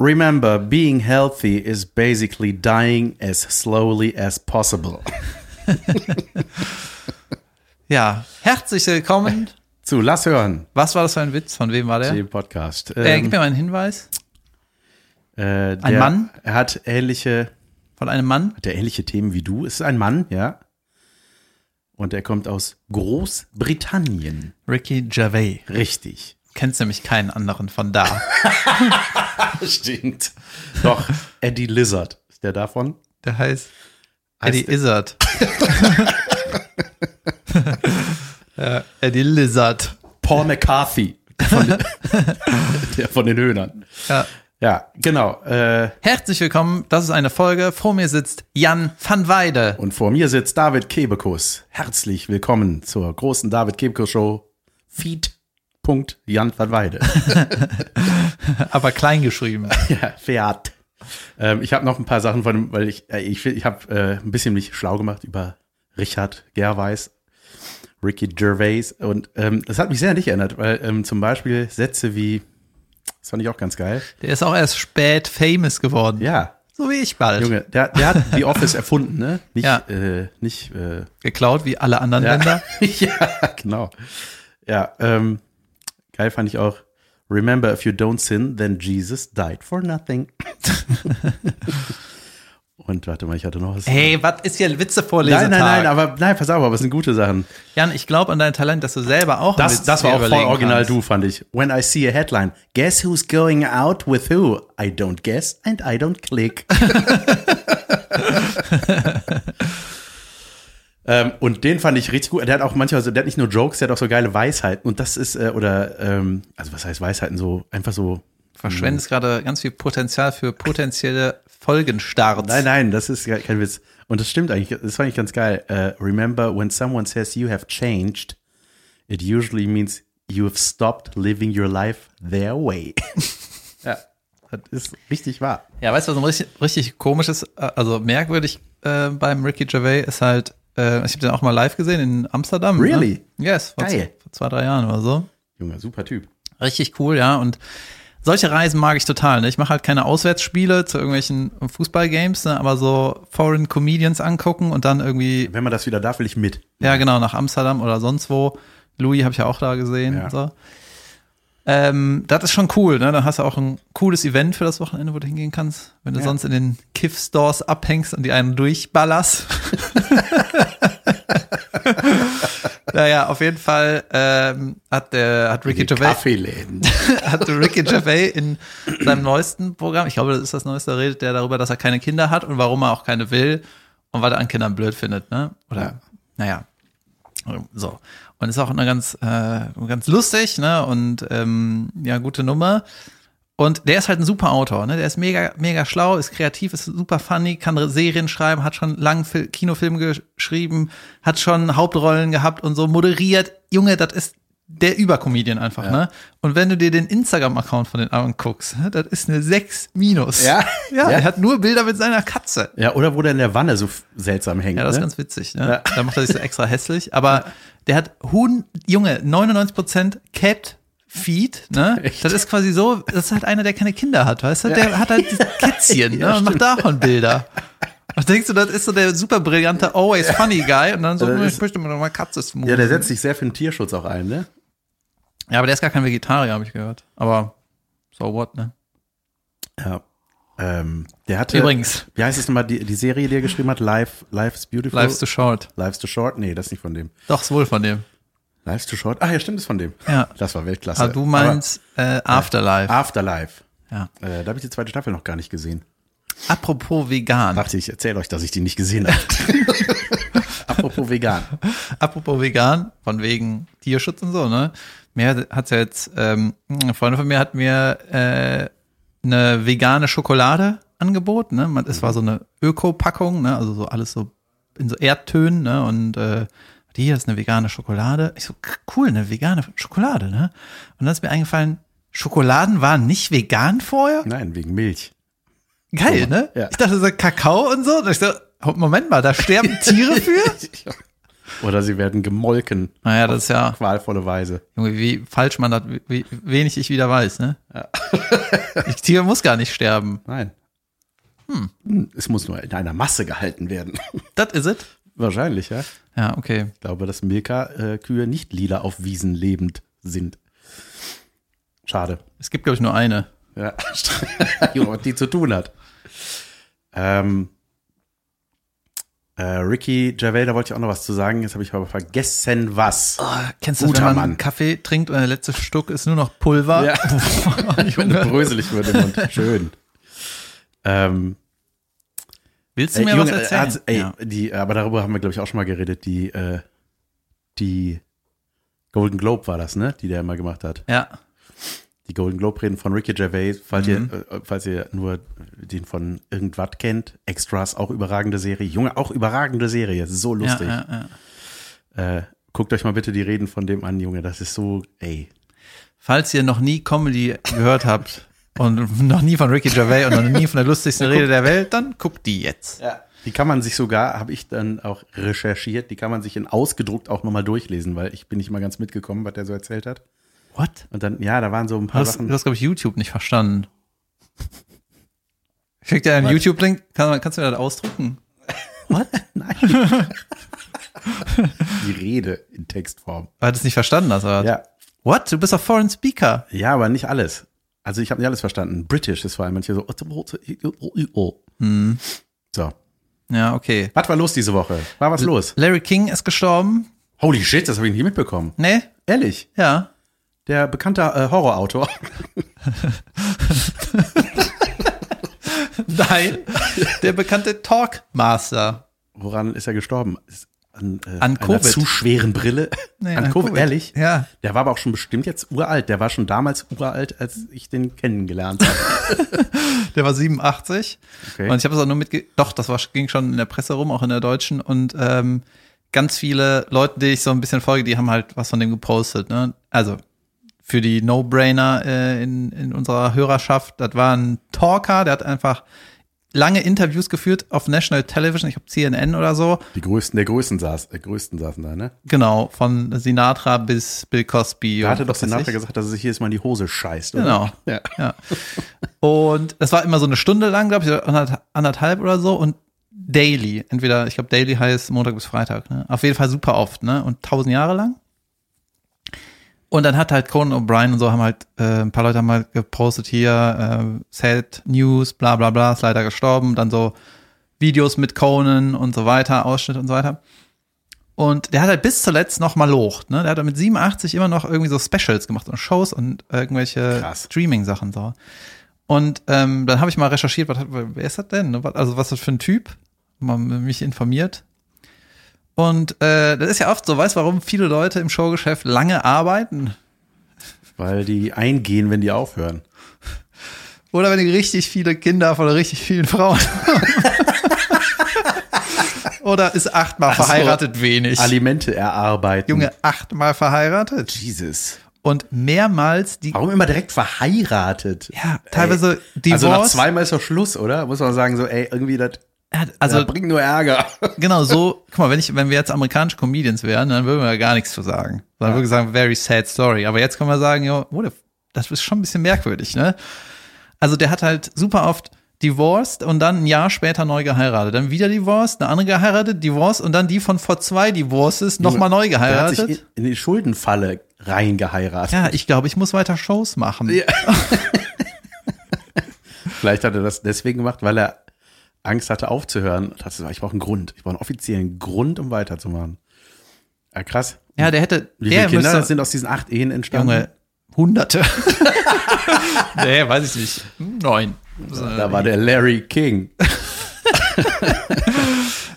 Remember, being healthy is basically dying as slowly as possible. Ja, herzlich willkommen. Zu, lass hören. Was war das für ein Witz? Von wem war der? Den Podcast. Äh, Ähm, gib mir mal einen Hinweis. äh, ein Mann? Er hat ähnliche, Von einem Mann? hat er ähnliche Themen wie du. Es ist ein Mann, ja. Und er kommt aus Großbritannien. Ricky Gervais. Richtig. Kennst nämlich keinen anderen von da. Stimmt. Doch, Eddie Lizard. Ist der davon? Der heißt Heißt Eddie der- Izzard. ja, Eddie Lizard. Paul McCarthy. Von den, der von den Höhnern. Ja. Ja, genau. Äh, Herzlich willkommen. Das ist eine Folge. Vor mir sitzt Jan van Weide. und vor mir sitzt David Kebekus. Herzlich willkommen zur großen David Kebekus Show. Feed.jan van Weide. Aber klein geschrieben. ja, Fiat. Ähm, ich habe noch ein paar Sachen von weil ich, äh, ich, ich habe äh, ein bisschen mich schlau gemacht über Richard Gervais, Ricky Gervais. Und ähm, das hat mich sehr an dich erinnert, weil ähm, zum Beispiel Sätze wie, das fand ich auch ganz geil. Der ist auch erst spät famous geworden. Ja, So wie ich bald. Junge, der, der hat The Office erfunden, ne? Nicht, Ja. äh, nicht, äh, Geklaut wie alle anderen ja. Länder. ja, genau. Ja, ähm, geil fand ich auch. Remember, if you don't sin, then Jesus died for nothing. Und warte mal, ich hatte noch was. Hey, was ist hier Witze vorlesen? nein, nein, nein, aber nein, pass auf, aber es sind gute Sachen. Jan, ich glaube an dein Talent, dass du selber auch Das, das war auch voll original kannst. du, fand ich. When I see a headline, guess who's going out with who? I don't guess and I don't click. ähm, und den fand ich richtig gut. Der hat auch manchmal so, der hat nicht nur Jokes, der hat auch so geile Weisheiten. Und das ist, äh, oder, ähm, also was heißt Weisheiten? So, einfach so. Verschwendest gerade ganz viel Potenzial für potenzielle Folgenstarts. Nein, nein, das ist kein Witz. Und das stimmt eigentlich, das fand ich ganz geil. Äh, remember, when someone says you have changed, it usually means you have stopped living your life their way. ja, das ist richtig wahr. Ja, weißt du, was ein richtig, richtig komisches, äh, also merkwürdig äh, beim Ricky Gervais ist halt, äh, ich habe den auch mal live gesehen in Amsterdam. Really? Ne? Yes, vor, Geil. vor zwei, drei Jahren oder so. Junge, super Typ. Richtig cool, ja. Und solche Reisen mag ich total. Ne? Ich mache halt keine Auswärtsspiele zu irgendwelchen Fußballgames, ne? aber so Foreign Comedians angucken und dann irgendwie, Wenn man das wieder darf, will ich mit. ja genau, nach Amsterdam oder sonst wo. Louis habe ich ja auch da gesehen. Ja. So. Ähm, das ist schon cool, ne? Dann hast du auch ein cooles Event für das Wochenende, wo du hingehen kannst. Wenn du Ja. sonst in den Kiff-Stores abhängst und die einen durchballerst. naja, auf jeden Fall ähm, hat der hat Ricky Gervais hat Ricky Gervais in seinem neuesten Programm, ich glaube, das ist das neueste, redet der darüber, dass er keine Kinder hat und warum er auch keine will und was er an Kindern blöd findet, ne? Oder, Ja. naja, so. Und ist auch eine ganz, äh, ganz lustig, ne? Und ähm, ja, gute Nummer. Und der ist halt ein super Autor, ne? Der ist mega, mega schlau, ist kreativ, ist super funny, kann Serien schreiben, hat schon langen Fil Kinofilme geschrieben, hat schon Hauptrollen gehabt und so moderiert. Junge, das ist der Übercomedian einfach, ne? Und wenn du dir den Instagram-Account von den anguckst, ne, das ist eine 6 minus. Ja? Ja, Ja. er hat nur Bilder mit seiner Katze. Ja, oder wo der in der Wanne so seltsam hängt. Ja, das ist ne? ganz witzig, ne? Ja. Da macht er sich so extra hässlich. Aber der hat Huhn, Junge, 99% Cat Feed, ne? Echt? Das ist quasi so, das ist halt einer, der keine Kinder hat, weißt du? Der hat halt Kätzchen, Ja, ne? Und macht davon Bilder. Und denkst du, das ist so der super brillante, always funny Guy und dann so, Ja, das "Hm, ist- ich möchte mir noch mal Katze smoothen. ja, der setzt sich sehr für den Tierschutz auch ein, ne? Ja, aber der ist gar kein Vegetarier, habe ich gehört. Aber so what, ne? Ja. Ähm, der hatte. Übrigens, Wie heißt es nochmal, die, die Serie, die er geschrieben hat? Life, Life's Beautiful? life's too short. Life's Too Short? Nee, das ist nicht von dem. Doch, ist wohl von dem. Life's Too Short? Ah, ja, stimmt, ist von dem. Ja. Das war Weltklasse. Aber du meinst äh, Afterlife. Aber Afterlife. Ja. Äh, da habe ich die zweite Staffel noch gar nicht gesehen. Apropos vegan. Dachte ich, erzähle euch, dass ich die nicht gesehen habe. Apropos vegan. Apropos vegan, von wegen Tierschutz und so, ne? Mir hat's ja jetzt, ähm, eine Freundin von mir hat mir äh, eine vegane Schokolade angeboten, ne? Es war so eine Öko-Packung, ne? Also so alles so in so Erdtönen, ne? Und äh, hier ist eine vegane Schokolade. Ich so, cool, eine vegane Schokolade, ne? Und dann ist mir eingefallen, Schokoladen waren nicht vegan vorher? Nein, wegen Milch. Geil, ne? Ja. Ich dachte so Kakao und so. Und ich so, Moment mal, da sterben Tiere für? Oder sie werden gemolken. Naja, das ist ja, Qualvolle Weise. Junge, wie falsch man das, wie, wenig ich wieder weiß, ne? Ich Tier muss gar nicht sterben. Nein. Hm. Es muss nur in einer Masse gehalten werden. Das is it? Wahrscheinlich, ja. Ja, okay. Ich glaube, dass Milka-Kühe nicht lila auf Wiesen lebend sind. Schade. Es gibt, glaube ich, nur eine. Ja, die zu tun hat. Ähm, äh, Ricky Gervais, da wollte ich auch noch was zu sagen. Jetzt habe ich aber vergessen, was. Oh, kennst du das, wenn man Mann. Kaffee trinkt und der letzte Stuck ist nur noch Pulver? Ja. Wenn du bröselig wird im Mund. Schön. Ähm, Willst du Ey, mir Junge, was äh, erzählen? hat- ey, ja. die, aber darüber haben wir, glaube ich, auch schon mal geredet. Die, äh, die Golden Globe war das, ne? Die der immer gemacht hat. ja. Die Golden Globe reden von Ricky Gervais, falls, Mhm. ihr, äh, falls ihr nur den von irgendwas kennt. Extras, auch überragende Serie. Junge, auch überragende Serie. So lustig. Ja, ja. Äh, guckt euch mal bitte die Reden von dem an, Junge. Das ist so, ey. Falls ihr noch nie Comedy gehört habt und noch nie von Ricky Gervais und noch nie von der lustigsten Rede der Welt, dann guckt die jetzt. Ja. Die kann man sich sogar, habe ich dann auch recherchiert, die kann man sich in ausgedruckt auch nochmal durchlesen, weil ich bin nicht mal ganz mitgekommen, was der so erzählt hat. What? Und dann, ja, da waren so ein paar Sachen. du hast glaube ich, YouTube nicht verstanden. Ich schick dir einen? YouTube-Link. Kann, kannst du mir das ausdrucken? What? Nein. die Rede in Textform. Weil du es nicht verstanden hast, oder? Ja. What? Du bist doch Foreign Speaker. Ja, aber nicht alles. Also ich habe nicht alles verstanden. British ist vor allem manche so. Hm. So. Ja, okay. Was war los diese Woche? War was los? Larry King ist gestorben. Holy shit, das habe ich nicht mitbekommen. Nee? Ehrlich. Ja. Der bekannte äh, Horrorautor. Nein. Der bekannte Talkmaster. Woran ist er gestorben? Ist An, äh, An einer zu schweren Brille. Nee, an an Covid, Covid. ehrlich? Ja. Der war aber auch schon bestimmt jetzt uralt. Der war schon damals uralt, als ich den kennengelernt habe. Der war 87. Okay. Und ich habe es auch nur mitge... Doch, das war, ging schon in der Presse rum, auch in der deutschen. Und ähm, ganz viele Leute, die ich so ein bisschen folge, die haben halt was von dem gepostet. Ne? Also für die No-Brainer äh, in, in unserer Hörerschaft, das war ein Talker, der hat einfach lange Interviews geführt auf National Television, ich glaube CNN oder so. Die größten der Größten saß, der Größten saßen da, ne? Genau, von Sinatra bis Bill Cosby. Da hatte doch Sinatra ich. gesagt, dass er sich jedes Mal in die Hose scheißt. Oder? Genau. Ja. Ja. Und das war immer so eine Stunde lang, glaube ich, anderthalb oder so und daily. Entweder, ich glaube, daily heißt Montag bis Freitag, ne? Auf jeden Fall super oft, ne? Und tausend Jahre lang. Und dann hat halt Conan O'Brien und so haben halt, äh, ein paar Leute haben halt gepostet hier, äh, Sad News, bla bla bla, ist leider gestorben. Dann so Videos mit Conan und so weiter, Ausschnitt und so weiter. Und der hat halt bis zuletzt noch mal locht, ne? Der hat halt mit 87 immer noch irgendwie so Specials gemacht und Shows und irgendwelche. Streaming-Sachen so. Und ähm, dann habe ich mal recherchiert, was hat, wer ist das denn? Also was ist das für ein Typ? Mal mich informiert. Und äh, das ist ja oft so, weißt du, warum viele Leute im Showgeschäft lange arbeiten? Weil die eingehen, wenn die aufhören. Oder wenn die richtig viele Kinder von richtig vielen Frauen haben. Oder ist achtmal Ach so. verheiratet wenig? Alimente erarbeiten. Junge, achtmal verheiratet. Jesus. Und mehrmals die. Warum immer direkt verheiratet? Ja, teilweise Ey. Also nach zweimal ist doch Schluss, oder? Muss man sagen, so, ey, irgendwie das Also, also, bringt nur Ärger. genau so, guck mal, wenn ich, wenn wir jetzt amerikanische Comedians wären, dann würden wir ja gar nichts zu sagen. Dann würden wir sagen, very sad story. Aber jetzt können wir sagen, jo, if, das ist schon ein bisschen merkwürdig, ne? Also der hat halt super oft divorced und dann ein Jahr später neu geheiratet. Dann wieder divorced, eine andere geheiratet, divorced und dann die von vor zwei Divorces nochmal neu Der hat sich geheiratet. in, in die Schuldenfalle reingeheiratet. Ja, ich glaube, ich muss weiter Shows machen. Ja. Vielleicht hat er das deswegen gemacht, weil er Angst hatte aufzuhören. Hat gesagt, ich brauche einen Grund. Ich brauche einen offiziellen Grund, um weiterzumachen. Ja, krass. Ja, der hätte, Wie der viele Kinder müsste, sind aus diesen acht Ehen entstanden? Junge, Hunderte. nee, weiß ich nicht. Neun. Da war der Larry King,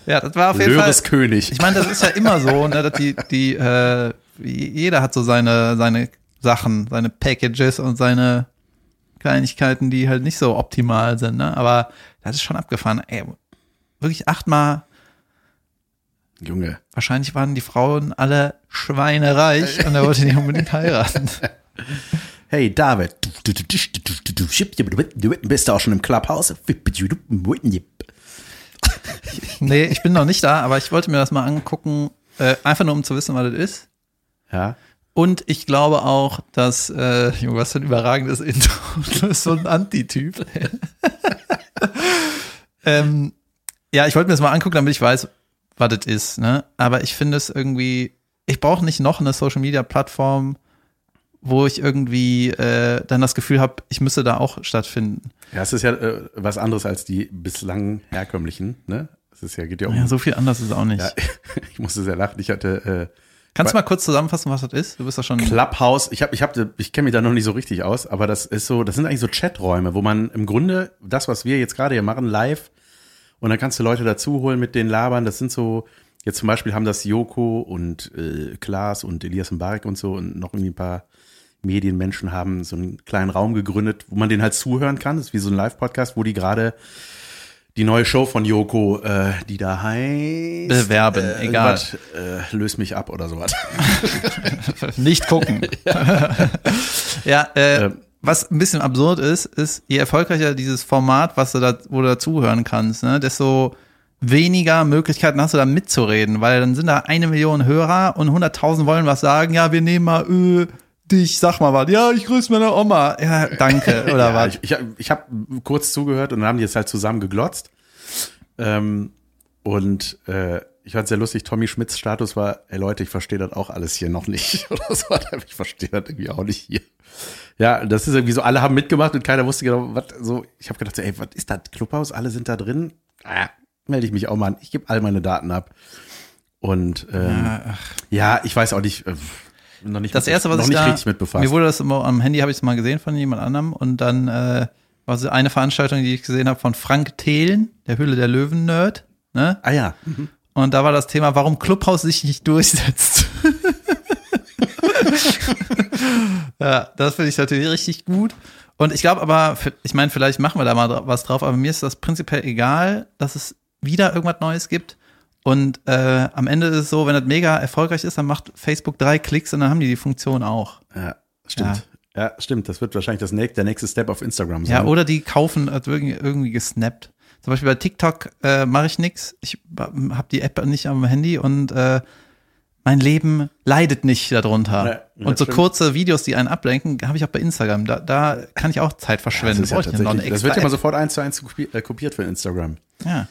Ja, das war auf jeden Löres Fall. König. Ich meine, das ist ja immer so, ne, dass die, die, äh, jeder hat so seine, seine Sachen, seine Packages und seine Kleinigkeiten, die halt nicht so optimal sind, ne? Aber das ist schon abgefahren. Ey, wirklich achtmal. Junge. Wahrscheinlich waren die Frauen alle schweinereich und er wollte nicht unbedingt heiraten. Hey David, bist du auch schon im Clubhouse? nee, ich bin noch nicht da, aber ich wollte mir das mal angucken, äh, einfach nur um zu wissen, was das ist. Ja. Und ich glaube auch, dass, äh, Junge, was für ein überragendes Intro. So ein Antityp. ähm, ja, ich wollte mir das mal angucken, damit ich weiß, was das ist. Ne? Aber ich finde es irgendwie, ich brauche nicht noch eine Social-Media-Plattform, wo ich irgendwie äh, dann das Gefühl habe, ich müsste da auch stattfinden. Ja, es ist ja äh, was anderes als die bislang herkömmlichen, ne? Es ist ja, geht ja um. Ja, so viel anders ist es auch nicht. Ja, ich musste sehr lachen. Ich hatte äh, Kannst du mal kurz zusammenfassen, was das ist? Du bist doch schon. Clubhouse. Ich habe, ich habe, ich kenne mich da noch nicht so richtig aus, aber das ist so, das sind eigentlich so Chaträume, wo man im Grunde das, was wir jetzt gerade hier machen, live und dann kannst du Leute dazu holen mit den labern. Das sind so, jetzt zum Beispiel haben das Joko und äh, Klaas und Elias Mbarek und so und noch irgendwie ein paar Medienmenschen haben so einen kleinen Raum gegründet, wo man den halt zuhören kann. Das ist wie so ein Live-Podcast, wo die gerade die neue Show von Joko, äh, die da heißt Bewerben, äh, egal. Äh, löst mich ab oder sowas. Nicht gucken. ja, äh, Ähm. was ein bisschen absurd ist, ist, je erfolgreicher dieses Format, was du da, wo du dazuhören kannst, ne, desto weniger Möglichkeiten hast du da mitzureden, weil dann sind da eine Million Hörer und 100.000 wollen was sagen, ja, wir nehmen mal äh, dich, sag mal was, ja, ich grüße meine Oma, ja, danke, oder ja, was. Ich, ich, hab- ich habe kurz zugehört und dann haben die jetzt halt zusammen geglotzt. Ähm, und äh, ich fand sehr lustig, Tommy Schmidts Status war, ey Leute, ich verstehe das auch alles hier noch nicht. Oder so, ich verstehe das irgendwie auch nicht hier. Ja, das ist irgendwie so, alle haben mitgemacht und keiner wusste genau, was so. Ich habe gedacht, so, ey, was ist das? Clubhaus, alle sind da drin. Ah, melde ich mich auch mal an. Ich gebe all meine Daten ab. Und ähm, ja, ich weiß auch nicht, äh, noch nicht, Das mit- erste, was noch ich nicht da, richtig mit befasst. mir wurde das immer am Handy, habe ich es mal gesehen von jemand anderem und dann äh, war so eine Veranstaltung, die ich gesehen habe von Frank Thelen, der Hülle der Löwen-Nerd, ne? ah ja, Und da war das Thema, warum Clubhouse sich nicht durchsetzt. ja, das finde ich natürlich richtig gut. Und ich glaube aber, ich meine, vielleicht machen wir da mal was drauf, aber mir ist das prinzipiell egal, dass es wieder irgendwas Neues gibt. Und äh, am Ende ist es so, wenn das mega erfolgreich ist, dann macht Facebook drei Klicks und dann haben die die Funktion auch. Ja, stimmt. Ja. stimmt. Das wird wahrscheinlich das nächste, der nächste Step auf Instagram sein. Ja, oder die kaufen hat irgendwie, irgendwie gesnappt. Zum Beispiel bei TikTok äh, mache ich nix. Ich habe die App nicht am Handy und äh, mein Leben leidet nicht darunter. Ja, ja, und so stimmt. kurze Videos, die einen ablenken, habe ich auch bei Instagram. Da, da kann ich auch Zeit das, verschwenden. ja eine tatsächlich, das wird ja mal sofort eins zu eins äh, kopiert für Instagram. Ja. Ja.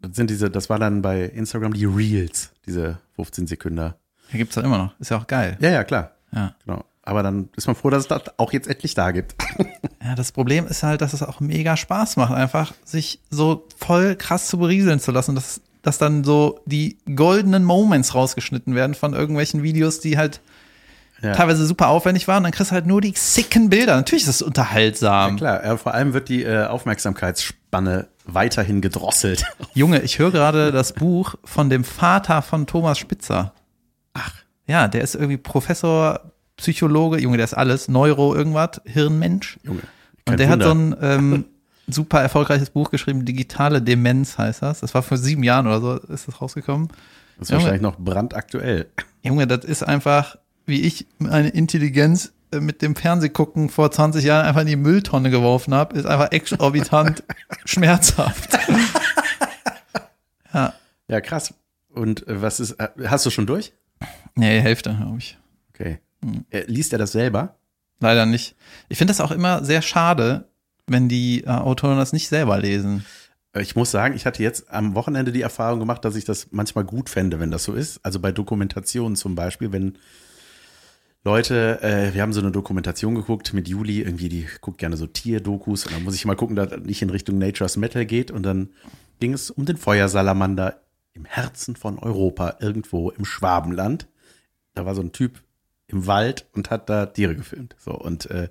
Das sind diese, das war dann bei Instagram die Reels, diese 15 Sekunden. Hier gibt's das immer noch. Ist ja auch geil. Ja, ja, klar. Ja. Genau. Aber dann ist man froh, dass es das auch jetzt endlich da gibt. Ja, das Problem ist halt, dass es auch mega Spaß macht, einfach sich so voll krass zu berieseln zu lassen, dass, dass dann so die goldenen Moments rausgeschnitten werden von irgendwelchen Videos, die halt Ja. teilweise super aufwendig waren. Dann kriegst du halt nur die sicken Bilder. Natürlich ist es unterhaltsam. Klar, ja, vor allem wird die äh, Aufmerksamkeitsspanne weiterhin gedrosselt. Junge, ich höre gerade das Buch von dem Vater von Thomas Spitzer. Ach. Ja, der ist irgendwie Professor, Psychologe, Junge, der ist alles, Neuro, irgendwas, Hirnmensch. Junge. Und der hat so ein ähm, super erfolgreiches Buch geschrieben, Digitale Demenz heißt das. Das war vor sieben Jahren oder so, ist das rausgekommen. Das ist wahrscheinlich noch brandaktuell. Junge, das ist einfach, wie ich meine Intelligenz äh, mit dem Fernsehgucken vor 20 Jahren einfach in die Mülltonne geworfen habe, ist einfach exorbitant schmerzhaft. ja, Ja, krass. Und äh, was ist, äh, hast du schon durch? nee, Hälfte, glaube ich. Okay. Hm. Äh, liest er das selber? Leider nicht. Ich finde das auch immer sehr schade, wenn die äh, Autoren das nicht selber lesen. Ich muss sagen, ich hatte jetzt am Wochenende die Erfahrung gemacht, dass ich das manchmal gut fände, wenn das so ist. Also bei Dokumentationen zum Beispiel, wenn Leute, äh, wir haben so eine Dokumentation geguckt mit Juli, irgendwie, die guckt gerne so Tierdokus und dann muss ich mal gucken, dass das nicht in Richtung Nature's Metal geht und dann ging es um den Feuersalamander im Herzen von Europa, irgendwo im Schwabenland. Da war so ein Typ im Wald und hat da Tiere gefilmt. So und äh,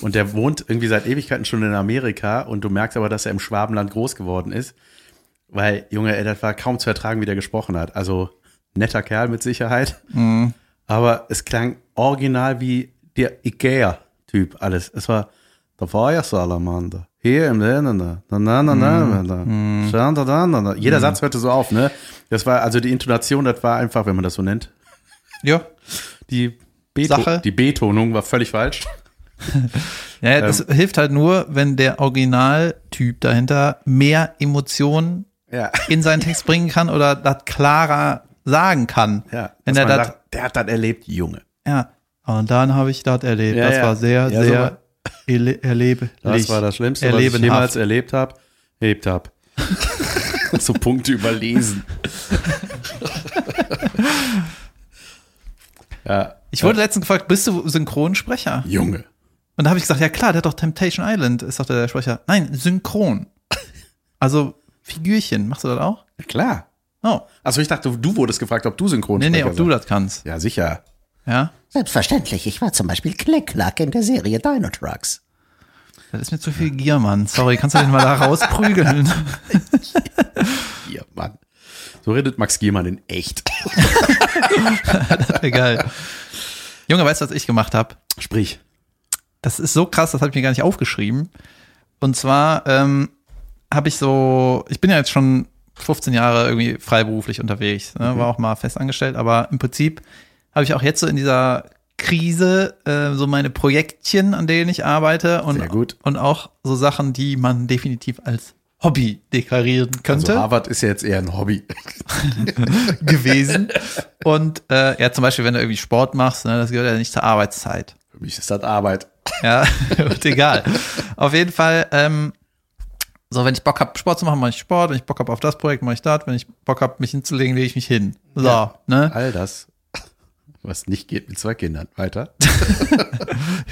und der wohnt irgendwie seit Ewigkeiten schon in Amerika und du merkst aber, dass er im Schwabenland groß geworden ist, weil Junge, ey, das war kaum zu ertragen, wie der gesprochen hat. Also netter Kerl mit Sicherheit, aber es klang original wie der Ikea-Typ alles. Es war der Feuersalamander. Hier im na na na na na na na na na na. Jeder Satz hörte so auf, ne? Das war also die Intonation, das war einfach, wenn man das so nennt, Ja. die Beto Sache. die Betonung war völlig falsch. Ja, das hilft halt nur, wenn der Originaltyp dahinter mehr Emotionen Ja. in seinen Text bringen kann oder das klarer sagen kann. Ja, Wenn er das, der hat das erlebt, Junge. Ja. Und dann habe ich das erlebt. Ja, das ja. war sehr, Ja, sehr erle erleblich. Das war das Schlimmste, was ich Erlebenhaft. jemals erlebt habe. Erlebt habe. so Punkte überlesen. ja. Ich wurde letztens gefragt, bist du Synchronsprecher? Junge. Und da habe ich gesagt, ja klar, der hat doch Temptation Island, ist doch der Sprecher. Nein, synchron. Also Figürchen, machst du das auch? Ja, klar. Oh, Achso, ich dachte, du wurdest gefragt, ob du synchron nee, nee, ob du das kannst. Ja, sicher. Ja, Selbstverständlich, ich war zum Beispiel Klecklack in der Serie Dino Trucks. das ist mir zu viel Gier, Mann. Sorry, kannst du den mal da rausprügeln? Hier, Mann. So redet Max Giermann in echt. Egal. Junge, weißt du, was ich gemacht habe? Sprich. Das ist so krass, das habe ich mir gar nicht aufgeschrieben. Und zwar ähm, habe ich so, ich bin ja jetzt schon 15 Jahre irgendwie freiberuflich unterwegs, ne? war auch mal fest angestellt, aber im Prinzip habe ich auch jetzt so in dieser Krise äh, so meine Projektchen, an denen ich arbeite und, und auch so Sachen, die man definitiv als Hobby deklarieren könnte Also Harvard ist ja jetzt eher ein Hobby. gewesen. Und äh, ja, zum Beispiel, wenn du irgendwie Sport machst, ne, das gehört ja nicht zur Arbeitszeit. Für mich ist das Arbeit. Ja, wird egal. Auf jeden Fall, ähm, so, wenn ich Bock habe, Sport zu machen, mache ich Sport. Wenn ich Bock habe auf das Projekt, mache ich das. Wenn ich Bock habe, mich hinzulegen, lege ich mich hin. So, Ja. ne? All das, was nicht geht mit zwei Kindern. Weiter.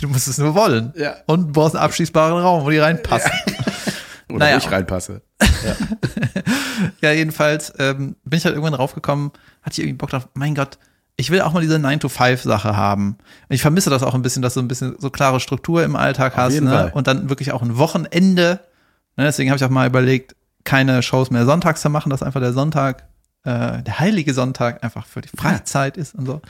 Du musst es nur wollen. Ja. Und du brauchst einen abschließbaren Raum, wo die reinpassen. Oder Naja. wo ich reinpasse. Ja, jedenfalls ähm, bin ich halt irgendwann draufgekommen, hatte ich irgendwie Bock drauf, mein Gott, ich will auch mal diese 9-to-5-Sache haben. Ich vermisse das auch ein bisschen, dass du ein bisschen so klare Struktur im Alltag hast, jeden ne? Fall. Und dann wirklich auch ein Wochenende. Ne? Deswegen habe ich auch mal überlegt, keine Shows mehr sonntags zu machen, dass einfach der Sonntag, äh, der heilige Sonntag einfach für die Freizeit ist und so.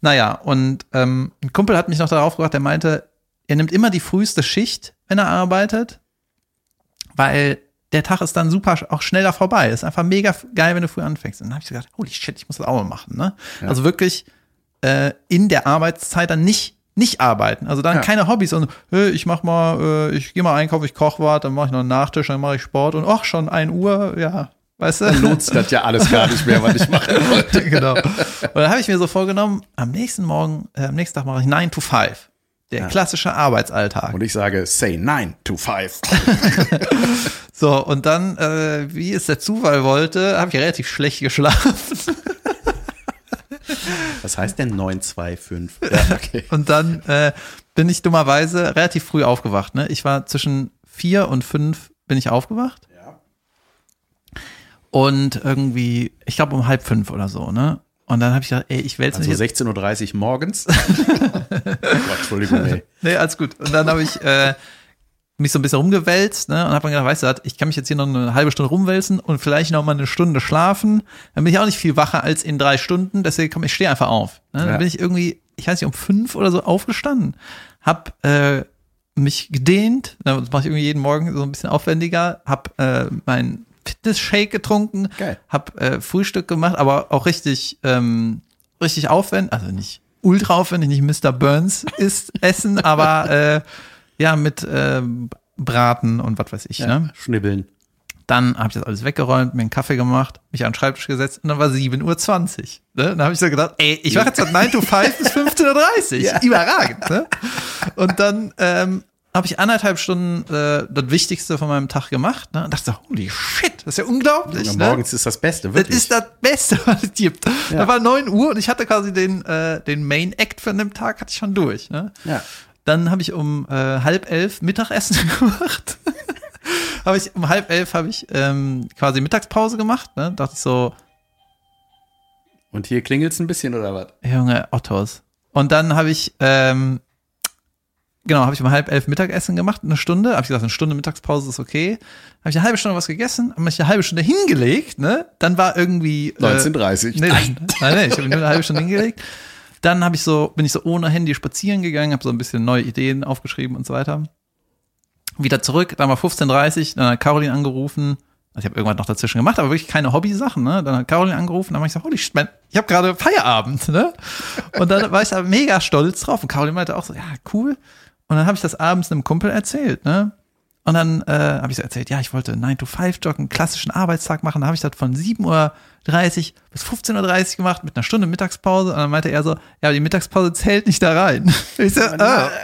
Naja, und ähm, ein Kumpel hat mich noch darauf gebracht, der meinte, er nimmt immer die früheste Schicht, wenn er arbeitet, weil der Tag ist dann super auch schneller vorbei. Ist einfach mega geil, wenn du früh anfängst. Und dann habe ich gedacht, holy shit, ich muss das auch mal machen. Ne? Also wirklich äh, in der Arbeitszeit dann nicht nicht arbeiten. Also dann Ja. keine Hobbys und hey, ich mach mal, äh, ich gehe mal einkaufen, ich koche was, dann mache ich noch einen Nachtisch, dann mache ich Sport und ach schon ein Uhr, ja, weißt du? Lohnt sich das ja alles gar nicht mehr, was ich mache. genau. Und dann habe ich mir so vorgenommen, am nächsten Morgen, äh, am nächsten Tag mache ich 9 to 5. Der klassische Arbeitsalltag. Und ich sage, say nine to five. So, und dann, äh, wie es der Zufall wollte, habe ich relativ schlecht geschlafen. Was heißt denn 925? Ja, okay. Und dann äh, bin ich dummerweise relativ früh aufgewacht. Ne? Ich war zwischen vier und fünf bin ich aufgewacht. Und irgendwie, ich glaube um halb fünf oder so, ne? Und dann habe ich gedacht, ey, ich wälze Also mich jetzt 16.30 Uhr morgens. Gott, Entschuldigung, ey. Nee, alles gut. Und dann habe ich äh, mich so ein bisschen rumgewälzt ne, und habe mir gedacht, weißt du, ich kann mich jetzt hier noch eine halbe Stunde rumwälzen und vielleicht noch mal eine Stunde schlafen. Dann bin ich auch nicht viel wacher als in drei Stunden. Deswegen komm, ich stehe einfach auf. Ne? Dann Ja. bin ich irgendwie, ich weiß nicht, um fünf oder so aufgestanden. Hab äh, mich gedehnt, das mache ich irgendwie jeden Morgen so ein bisschen aufwendiger, hab äh, mein Fitness-Shake getrunken, Geil. hab äh, Frühstück gemacht, aber auch richtig, ähm, richtig aufwendig, also nicht ultra aufwendig, nicht Mr. Burns ist Essen, aber äh, ja, mit ähm, Braten und was weiß ich. Ja, Ne? Schnibbeln. Dann habe ich das alles weggeräumt, mir einen Kaffee gemacht, mich an den Schreibtisch gesetzt und dann war 7.20 Uhr. Ne? Dann habe ich so gedacht, ey, ich mache jetzt von 9 to 5 bis 15.30 Uhr. Ja. Überragend. Ne? Und dann ähm, habe ich anderthalb Stunden äh, das Wichtigste von meinem Tag gemacht ne? und dachte, holy shit, das ist ja unglaublich. Ja, ne? morgens ist das Beste, Das wirklich. ist das Beste, was es gibt. Ja. Da war 9 Uhr und ich hatte quasi den, äh, den Main Act von dem Tag hatte ich schon durch. Ne? ja. Dann habe ich um äh, halb elf Mittagessen gemacht. habe ich um halb elf habe ich ähm, quasi Mittagspause gemacht. Ne? Dachte ich so, Und hier klingelt's ein bisschen, oder was? Junge, Ottos. Und dann habe ich, ähm, genau, habe ich um halb elf Mittagessen gemacht, eine Stunde. Habe ich gesagt, eine Stunde Mittagspause ist okay. Habe ich eine halbe Stunde was gegessen, habe mich eine halbe Stunde hingelegt, ne? Dann war irgendwie. Äh, 1930. Nee, nein, nein, nein, ich habe nur eine halbe Stunde hingelegt. Dann habe ich so, bin ich so ohne Handy spazieren gegangen, habe so ein bisschen neue Ideen aufgeschrieben und so weiter. Wieder zurück, dann war 15.30 dann hat Caroline angerufen. Also ich habe irgendwas noch dazwischen gemacht, aber wirklich keine Hobby-Sachen, ne? Dann hat Caroline angerufen, dann habe ich gesagt, holy shit, ich habe gerade Feierabend, ne? Und dann war ich da mega stolz drauf. Und Caroline meinte auch so, ja, cool. Und dann habe ich das abends einem Kumpel erzählt, ne? Und dann äh, habe ich so erzählt, ja, ich wollte 9-to-5-Job, einen klassischen Arbeitstag machen. Da habe ich das von 7.30 Uhr bis 15.30 Uhr gemacht mit einer Stunde Mittagspause. Und dann meinte er so, ja, aber die Mittagspause zählt nicht da rein. Ich so, ah.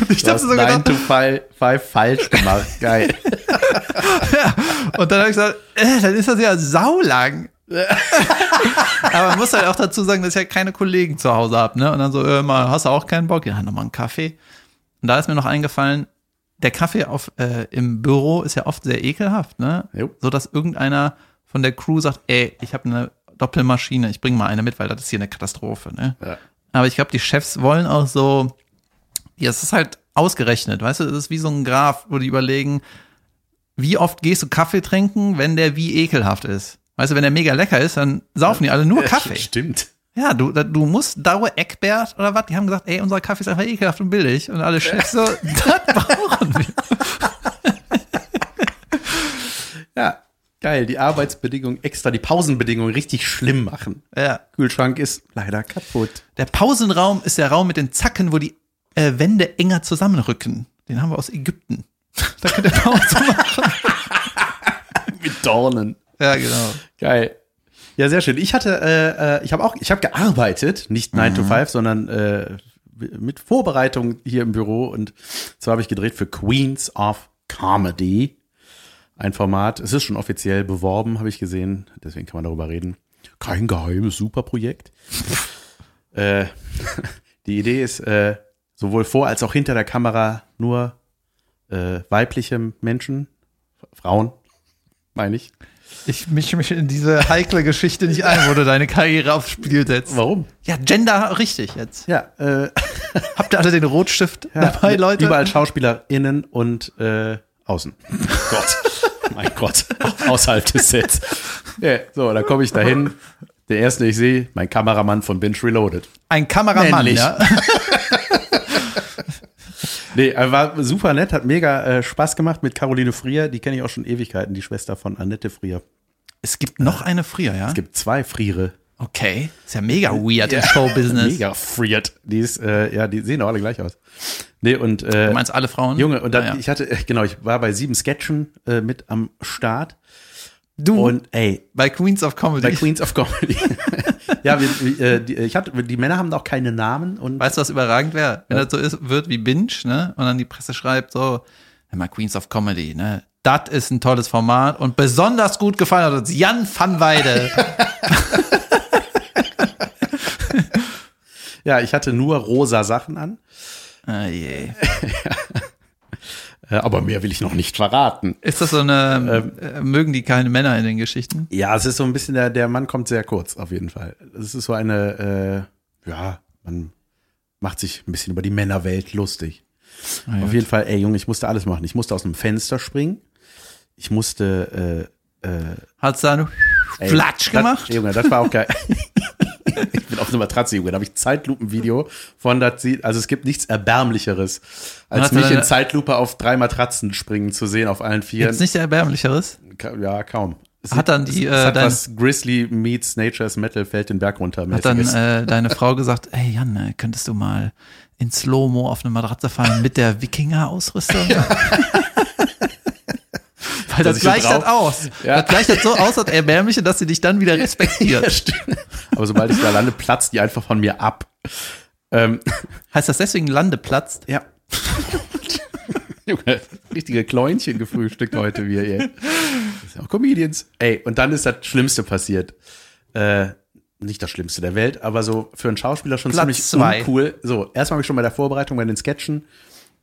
Und ich dachte so 9 gedacht, to 5, 5 falsch gemacht. Geil. Und dann habe ich gesagt, äh, dann ist das ja saulang. Aber man muss halt auch dazu sagen, dass ich ja keine Kollegen zu Hause habe, ne? Und dann so, äh, mal, hast du auch keinen Bock? Ja, nochmal einen Kaffee. Und da ist mir noch eingefallen, der Kaffee auf, äh, im Büro ist ja oft sehr ekelhaft, ne? Jo. So dass irgendeiner von der Crew sagt, ey, ich habe eine Doppelmaschine, ich bringe mal eine mit, weil das ist hier eine Katastrophe, ne? Ja. Aber ich glaube, die Chefs wollen auch so, ja, es ist halt ausgerechnet, weißt du, es ist wie so ein Graph, wo die überlegen, wie oft gehst du Kaffee trinken, wenn der wie ekelhaft ist? Weißt du, wenn der mega lecker ist, dann saufen die alle nur Kaffee. Stimmt. Ja, du, du musst Daue Eckbert oder was, die haben gesagt, ey, unser Kaffee ist einfach ekelhaft und billig. Und alle Chefs so, das brauchen wir. Ja, geil. Die Arbeitsbedingungen extra, die Pausenbedingungen richtig schlimm machen. Ja. Kühlschrank ist leider kaputt. Der Pausenraum ist der Raum mit den Zacken, wo die äh, Wände enger zusammenrücken. Den haben wir aus Ägypten. Da könnt ihr Pause machen. Mit Dornen. Ja, genau. Geil. Ja, sehr schön. Ich hatte, äh, äh, ich habe auch, ich habe gearbeitet, nicht 9 to 5, sondern äh, mit Vorbereitung hier im Büro. Und zwar habe ich gedreht für Queens of Comedy. Ein Format. Es ist schon offiziell beworben, habe ich gesehen. Deswegen kann man darüber reden. Kein geheimes Superprojekt. äh, die Idee ist äh, sowohl vor als auch hinter der Kamera nur äh, weibliche Menschen, Frauen, meine ich. Ich mische mich in diese heikle Geschichte nicht ein, wo du deine Karriere aufs Spiel setzt. Warum? Ja, Gender richtig jetzt. Ja, äh, Habt ihr alle den Rotstift Ja, dabei, Leute? Überall SchauspielerInnen und äh, außen. Gott. mein Gott. Außerhalb des Sets. Ja, so, da komme ich dahin. Der erste, den ich sehe, mein Kameramann von Binge Reloaded. Ein Kameramann, Männlich. ja. Nee, er war super nett, hat mega äh, Spaß gemacht mit Caroline Frier. Die kenne ich auch schon Ewigkeiten, die Schwester von Annette Frier. Es gibt noch eine Frier, ja? Es gibt zwei Friere. Okay. Ist ja mega weird im Showbusiness. Mega friert. Die ist, äh, ja, die sehen doch alle gleich aus. Nee, und äh, Du meinst alle Frauen? Junge, und dann, Ah, ja. ich hatte, äh, genau, ich war bei sieben Sketchen äh, mit am Start. Du, Und ey, bei Queens of Comedy. bei Queens of Comedy. ja, wir, wir, äh, die, ich hatte, die Männer haben auch keine Namen und Weißt du, was überragend wäre? Wenn das so ist, wird wie Binge, ne? Und dann die Presse schreibt so, mal, Queens of Comedy, ne? Das ist ein tolles Format und besonders gut gefallen hat uns Jan van Weide. ja, ich hatte nur rosa Sachen an. ah, je. aber mehr will ich noch nicht verraten. Ist das so eine, äh, mögen die keine Männer in den Geschichten? Ja, es ist so ein bisschen, der, der Mann kommt sehr kurz, auf jeden Fall. Es ist so eine, äh, ja, man macht sich ein bisschen über die Männerwelt lustig. Ah, auf jeden Fall, ey Junge, ich musste alles machen. Ich musste aus dem Fenster springen. Ich musste, äh, äh, Hat's da nur Flatsch das, gemacht? Junge, das war auch geil. ich bin auf eine Matratze, Junge. Da habe ich Zeitlupenvideo von, das sieht, also es gibt nichts Erbärmlicheres, als mich in Zeitlupe auf drei Matratzen springen zu sehen, auf allen Vieren. Gibt's nicht erbärmlicheres? Ja, kaum. Es Hat dann die, es, äh, es hat dein- was Grizzly meets Nature's Metal fällt den Berg runter. Hat dann äh, deine Frau gesagt, ey Jan, äh, könntest du mal in Slow-Mo auf eine Matratze fallen mit der Wikinger-Ausrüstung? Weil das gleicht das drauf- aus. Ja. Das gleicht das so aus, das Erbärmliche, dass sie dich dann wieder respektiert. Aber sobald ich da lande, platzt die einfach von mir ab. Ähm, Heißt das deswegen Lande platzt? ja. Junge, richtige Kläunchen gefrühstückt heute wir hier. Das sind auch Comedians. Ey, und dann ist das Schlimmste passiert. Äh, nicht das Schlimmste der Welt, aber so für einen Schauspieler schon Platz ziemlich zwei. uncool. So, erstmal habe ich schon bei der Vorbereitung bei den Sketchen,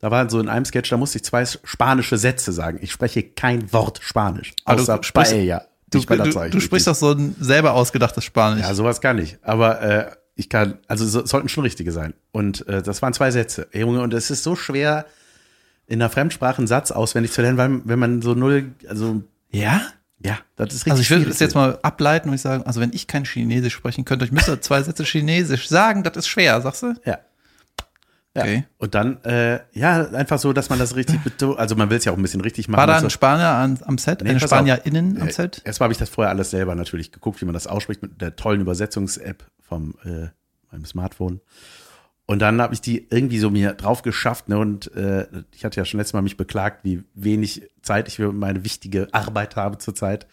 da war so in einem Sketch, da musste ich zwei spanische Sätze sagen. Ich spreche kein Wort Spanisch. Du Außer sprichst- Paella. Du, du, du sprichst doch so ein selber ausgedachtes Spanisch. Ja, sowas kann ich. Aber äh, ich kann, also so, sollten schon richtige sein. Und äh, das waren zwei Sätze. Junge, und es ist so schwer, in einer Fremdsprache einen Satz auswendig zu lernen, weil wenn man so null, also ja? ja, das ist richtig. Also ich würde schwierig. das jetzt mal ableiten und ich sagen, also wenn ich kein Chinesisch sprechen könnte, ich müsste zwei Sätze Chinesisch sagen, das ist schwer, sagst du? Ja. Ja. Okay. Und dann, äh, ja, einfach so, dass man das richtig betont. Also man will es ja auch ein bisschen richtig machen. War da ein. Spanier an, am Set? Nee, Eine. SpanierInnen am Set? Erstmal habe ich das vorher alles selber natürlich geguckt, wie man das ausspricht mit der tollen Übersetzungs-App vom äh, meinem Smartphone. Und dann habe ich die irgendwie so mir drauf geschafft. Ne? Und äh, ich hatte ja schon letztes Mal mich beklagt, wie wenig Zeit ich für meine wichtige Arbeit habe zurzeit.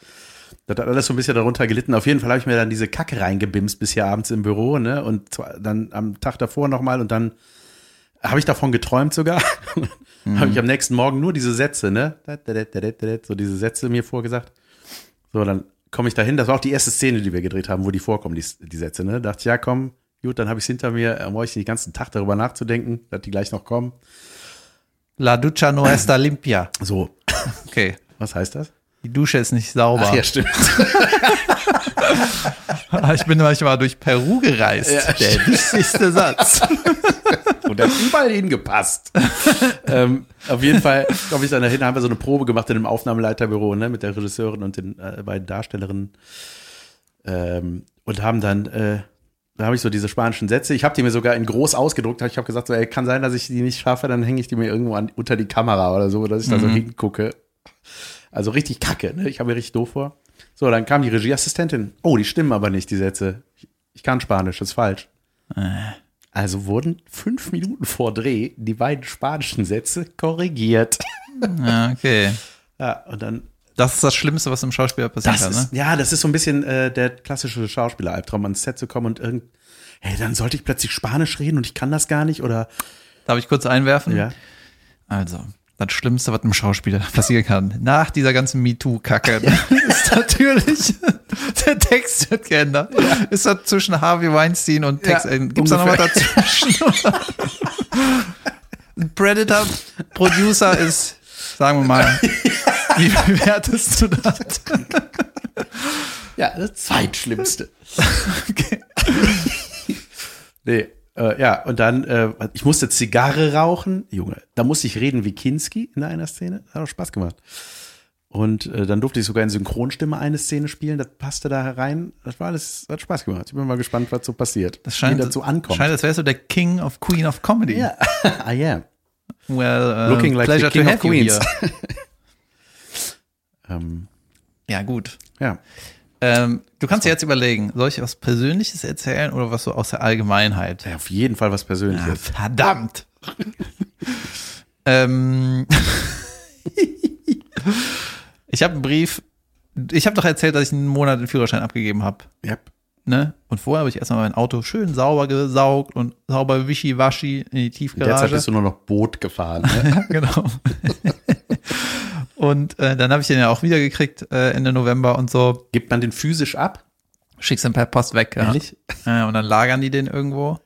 Das hat alles so ein bisschen darunter gelitten. Auf jeden Fall habe ich mir dann diese Kacke reingebimst bis hier abends im Büro, ne? Und zwar dann am Tag davor nochmal und dann habe ich davon geträumt sogar. habe ich am nächsten Morgen nur diese Sätze, ne? So diese Sätze mir vorgesagt. So, dann komme ich dahin. Das war auch die erste Szene, die wir gedreht haben, wo die vorkommen, die, die Sätze, ne? Dachte ich, ja, komm, gut, dann habe ich es hinter mir, dann brauche ich den ganzen Tag darüber nachzudenken, dass die gleich noch kommen. La ducha no está limpia. So, Okay. was heißt das? Die Dusche ist nicht sauber. Ach ja, stimmt. ich bin manchmal durch Peru gereist. Ja, Der wichtigste Satz. Und der hat überall hingepasst. ähm, auf jeden Fall komme ich dann dahin, haben wir so eine Probe gemacht in einem Aufnahmeleiterbüro, ne, mit der Regisseurin und den äh, beiden Darstellerinnen. Ähm, und haben dann, äh, da habe ich so diese spanischen Sätze. Ich habe die mir sogar in groß ausgedruckt. Ich habe gesagt, so, ey, kann sein, dass ich die nicht schaffe, dann hänge ich die mir irgendwo an, unter die Kamera oder so, dass ich da so hingucke. Also richtig kacke, ne? Ich habe mir richtig doof vor. So, dann kam die Regieassistentin. Oh, die stimmen aber nicht, die Sätze. Ich, ich kann Spanisch, das ist falsch. Also wurden fünf Minuten vor Dreh die beiden spanischen Sätze korrigiert. Ja, okay. Ja, und dann. Das ist das Schlimmste, was im Schauspieler passieren kann, ist, ne? Ja, das ist so ein bisschen äh, der klassische Schauspieler-Albtraum, ans Set zu kommen und irgend. Hey, dann sollte ich plötzlich Spanisch reden und ich kann das gar nicht oder. Darf ich kurz einwerfen? Ja. Also, das Schlimmste, was einem Schauspieler passieren kann, nach dieser ganzen MeToo-Kacke, ist natürlich, der Text wird geändert. Ist das zwischen Harvey Weinstein und Text, Ja, äh, gibt's da noch was dazwischen? Ein Predator-Producer ist, sagen wir mal, wie bewertest du das? Ja, das zweitschlimmste. Okay. Nee, äh, ja, und dann, äh, ich musste Zigarre rauchen. Junge, da musste ich reden wie Kinski in einer Szene. Hat auch Spaß gemacht. Und äh, dann durfte ich sogar in Synchronstimme eine Szene spielen. Das passte da herein. Das war alles, hat Spaß gemacht. Ich bin mal gespannt, was so passiert. Das scheint, wie dazu ankommt. scheint, als wärst du der King of Queen of Comedy. ja, I am. Well, uh, Looking like the pleasure King to of have you Queens. Ähm, Ja, gut. ja. Ähm, du kannst dir jetzt überlegen, soll ich was Persönliches erzählen oder was so aus der Allgemeinheit? ja, auf jeden Fall was Persönliches. verdammt. ähm, ich habe einen Brief. Ich habe doch erzählt, dass ich einen Monat den Führerschein abgegeben habe. Ja. Ne? Und vorher habe ich erstmal mein Auto schön sauber gesaugt und sauber wischiwaschi in die Tiefgarage. bist du nur noch Boot gefahren. Ne? Ja, genau. und äh, dann habe ich den ja auch wiedergekriegt äh, Ende November und so. Gibt man den physisch ab? Schickst den per Post weg. Ja. Ehrlich? Ja, und dann lagern die den irgendwo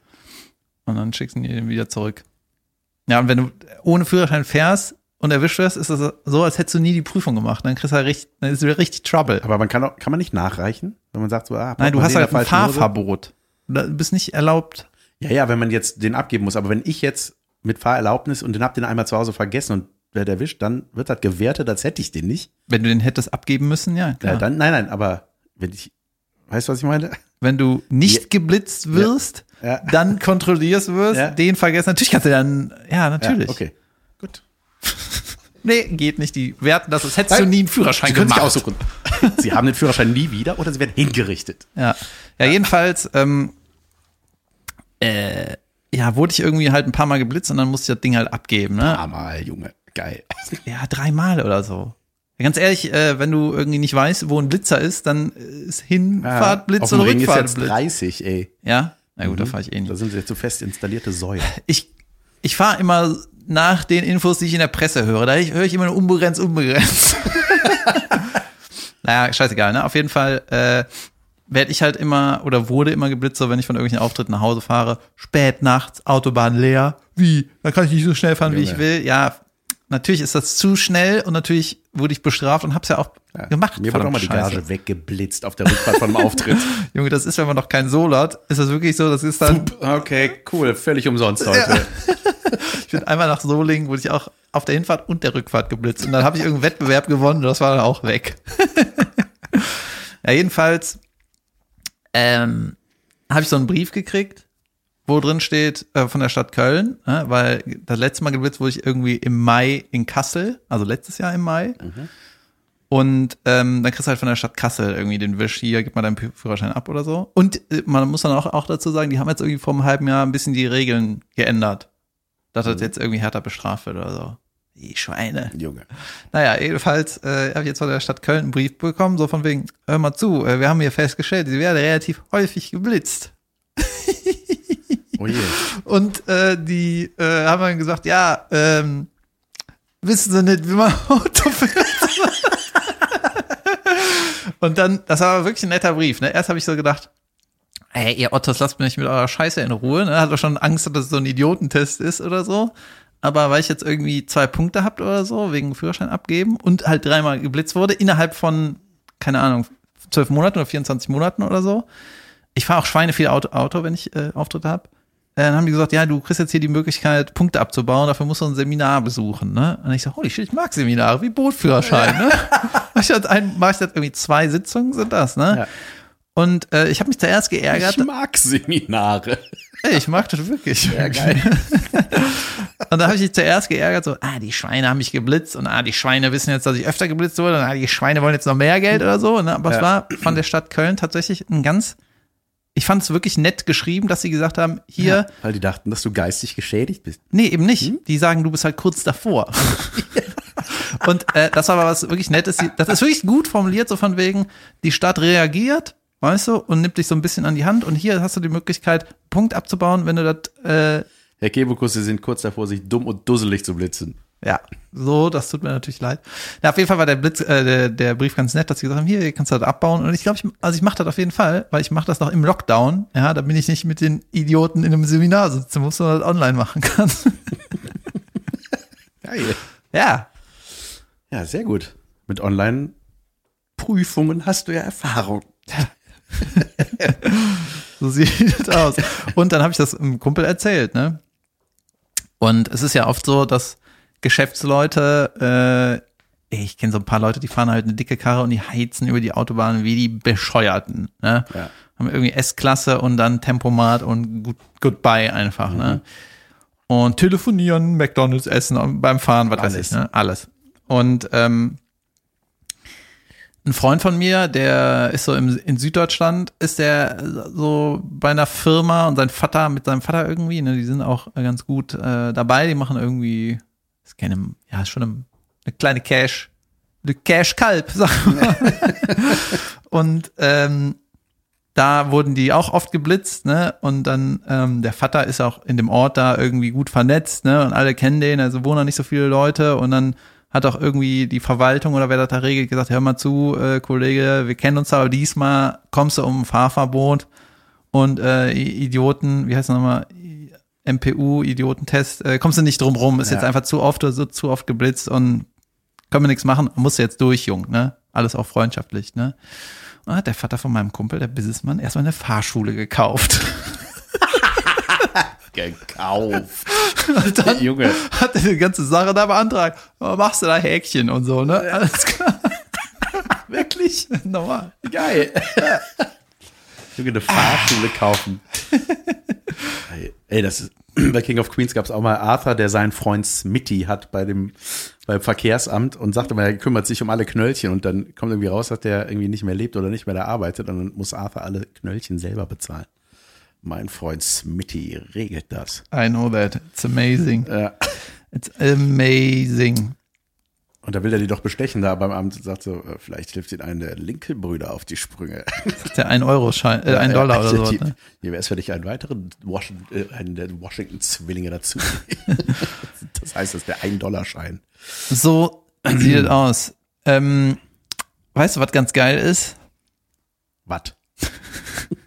und dann schickst du den wieder zurück. Ja, und wenn du ohne Führerschein fährst und erwischt wirst, ist das so, als hättest du nie die Prüfung gemacht. Dann kriegst du halt richtig, dann ist wieder richtig Trouble. Aber man kann auch, kann man nicht nachreichen, wenn man sagt so, ah, Nein, du hast halt ein? Fahrverbot. Du bist nicht erlaubt. Ja, ja, wenn man jetzt den abgeben muss. Aber wenn ich jetzt mit Fahrerlaubnis und den hab den einmal zu Hause vergessen und werde erwischt, dann wird das gewertet, als hätte ich den nicht. Wenn du den hättest abgeben müssen, ja, klar. Ja, dann, nein, nein, aber wenn ich, weißt du, was ich meine? Wenn du nicht geblitzt wirst, Ja. dann kontrollierst wirst, Ja. den vergessen. Natürlich kannst du dann, ja, natürlich. Ja, okay. Gut. Nee, geht nicht. Die werten das, als hättest du Nein. nie einen Führerschein Sie können sich gemacht. aussuchen. Sie haben den Führerschein nie wieder oder sie werden hingerichtet. Ja, ja jedenfalls, ähm, äh, ja, wurde ich irgendwie halt ein paar Mal geblitzt und dann musste ich das Ding halt abgeben, ne? Ah, mal, Junge. Geil. Ja, dreimal oder so. Ja, Ganz ehrlich, äh, wenn du irgendwie nicht weißt, wo ein Blitzer ist, dann ist Hinfahrt Blitz Auf und ist Rückfahrt jetzt Blitz. 30, ey. Ja, na gut, da fahre ich eh Da nicht. sind sie jetzt so fest installierte Säue. Ich, ich fahre immer nach den Infos, die ich in der Presse höre. Da höre ich immer nur unbegrenzt, unbegrenzt. naja, scheißegal, ne? Auf jeden Fall äh, werde ich halt immer oder wurde immer geblitzt, so wenn ich von irgendwelchen Auftritten nach Hause fahre. Spät nachts, Autobahn leer. Wie? Da kann ich nicht so schnell fahren, wie ich Junge. will. Ja, natürlich ist das zu schnell und natürlich wurde ich bestraft und hab's ja auch gemacht. Mir wird auch mal die Gage weggeblitzt auf der Rückfahrt von einem Auftritt. Junge, das ist, wenn man noch keinen Solo hat, ist das wirklich so, das ist dann, Okay, cool. Völlig umsonst heute. ich bin einmal nach Solingen, wurde ich auch auf der Hinfahrt und der Rückfahrt geblitzt und dann habe ich irgendeinen Wettbewerb gewonnen und das war dann auch weg. ja, jedenfalls ähm, habe ich so einen Brief gekriegt, wo drin steht äh, von der Stadt Köln, äh, weil das letzte Mal geblitzt wurde ich irgendwie im Mai in Kassel, also letztes Jahr im Mai. Und ähm, dann kriegst du halt von der Stadt Kassel irgendwie den Wisch, hier, gib mal deinen Führerschein ab oder so. Und äh, man muss dann auch, auch dazu sagen, die haben jetzt irgendwie vor einem halben Jahr ein bisschen die Regeln geändert. Dass das jetzt irgendwie härter bestraft wird oder so. Die Schweine. Junge. Naja, jedenfalls äh, habe ich jetzt von der Stadt Köln einen Brief bekommen, so von wegen, hör mal zu, äh, wir haben hier festgestellt, sie werde relativ häufig geblitzt. Oh je. Und äh, die äh, haben dann gesagt, ja, ähm, wissen Sie nicht, wie man Auto fährt? Und dann, das war wirklich ein netter Brief. Ne? Erst habe ich so gedacht, ey, ihr Ottos, lasst mich mit eurer Scheiße in Ruhe. Ne? Hat doch schon Angst, dass es so ein Idiotentest ist oder so. Aber weil ich jetzt irgendwie zwei Punkte habt oder so, wegen Führerschein abgeben und halt dreimal geblitzt wurde, innerhalb von, keine Ahnung, zwölf Monaten oder 24 Monaten oder so. Ich fahre auch Schweine viel Auto, Auto wenn ich äh, Auftritte habe. Äh, dann haben die gesagt, ja, du kriegst jetzt hier die Möglichkeit, Punkte abzubauen, dafür musst du ein Seminar besuchen, ne? Und ich so, holy shit, ich mag Seminare, wie Bootführerschein, ne? Mach ich das ein, mach ich das irgendwie zwei Sitzungen sind das, ne? Ja. Und äh, ich habe mich zuerst geärgert. Ich mag Seminare. Ey, ich mag das wirklich. Ja, geil. Und da habe ich mich zuerst geärgert, so, ah, die Schweine haben mich geblitzt und ah, die Schweine wissen jetzt, dass ich öfter geblitzt wurde und ah, die Schweine wollen jetzt noch mehr Geld oder so. Ne? Aber es Ja. war von der Stadt Köln tatsächlich ein ganz, ich fand es wirklich nett geschrieben, dass sie gesagt haben, hier, Weil die dachten, dass du geistig geschädigt bist. nee, eben nicht. Die sagen, du bist halt kurz davor. und äh, das war aber was wirklich Nettes. Das ist wirklich gut formuliert, so von wegen, die Stadt reagiert, weißt du, und nimmt dich so ein bisschen an die Hand. Und hier hast du die Möglichkeit, Punkt abzubauen, wenn du das äh, Herr Kebekus, Sie sind kurz davor, sich dumm und dusselig zu blitzen. Ja, so, das tut mir natürlich leid. Ja, auf jeden Fall war der Blitz, äh, der, der Brief ganz nett, dass sie gesagt haben, hier, hier kannst du das abbauen. Und ich glaube, ich, also ich mache das auf jeden Fall, weil ich mache das noch im Lockdown. Ja, da bin ich nicht mit den Idioten in einem Seminar sitzen muss, sondern das online machen kann. Geil. ja, Ja, sehr gut. Mit Online-Prüfungen hast du ja Erfahrung. so sieht das aus. Und dann habe ich das einem Kumpel erzählt, ne? Und es ist ja oft so, dass Geschäftsleute, äh, ich kenne so ein paar Leute, die fahren halt eine dicke Karre und die heizen über die Autobahn wie die Bescheuerten, ne? Ja. Haben irgendwie S-Klasse und dann Tempomat und good, Goodbye einfach, ne? Und telefonieren, McDonalds essen beim Fahren, was weiß Alles. ich, ne? Alles. Und ähm, ein Freund von mir, der ist so im, in Süddeutschland, ist der so bei einer Firma und sein Vater mit seinem Vater irgendwie, ne, die sind auch ganz gut äh, dabei, die machen irgendwie, ist keine, ja, ist schon eine, eine kleine Cash, eine Cash-Kalb, sag mal. und ähm, da wurden die auch oft geblitzt, ne? Und dann ähm, der Vater ist auch in dem Ort da irgendwie gut vernetzt, ne? Und alle kennen den, also wohnen da nicht so viele Leute und dann hat auch irgendwie die Verwaltung oder wer das da regelt gesagt, hör mal zu, äh, Kollege, wir kennen uns aber diesmal kommst du um ein Fahrverbot und äh, Idioten, wie heißt das nochmal, MPU, Idiotentest, äh, kommst du nicht drum rum, ist Ja. jetzt einfach zu oft oder so zu oft geblitzt und können wir nichts machen, musst du jetzt durch, Jung, ne? Alles auch freundschaftlich, ne? Und hat der Vater von meinem Kumpel, der Businessmann, erstmal eine Fahrschule gekauft. Gekauft. Und dann Junge. hat er die ganze Sache da beantragt. Oh, machst du da Häkchen und so, ne? Alles klar. Wirklich? Normal. Geil. Junge, eine Fahrschule kaufen. Ey, Ey, das ist, bei King of Queens gab es auch mal Arthur, der seinen Freund Smitty hat bei dem, beim Verkehrsamt und sagte mal, er kümmert sich um alle Knöllchen und dann kommt irgendwie raus, dass der irgendwie nicht mehr lebt oder nicht mehr da arbeitet und dann muss Arthur alle Knöllchen selber bezahlen. Mein Freund Smitty regelt das. I know that. It's amazing. Ja. It's amazing. Und da will er die doch bestechen da beim Amt und sagt so, äh, vielleicht hilft ihn einen der Linke-Brüder auf die Sprünge. Der 1-Euro-Schein, äh, 1 Dollar oder so. Ne? Hier wäre es für dich einen weiteren Washington, äh, einen der Washington-Zwillinge dazu. das heißt, das ist der 1-Dollar-Schein. So sieht es aus. Ähm, weißt du, was ganz geil ist? Was?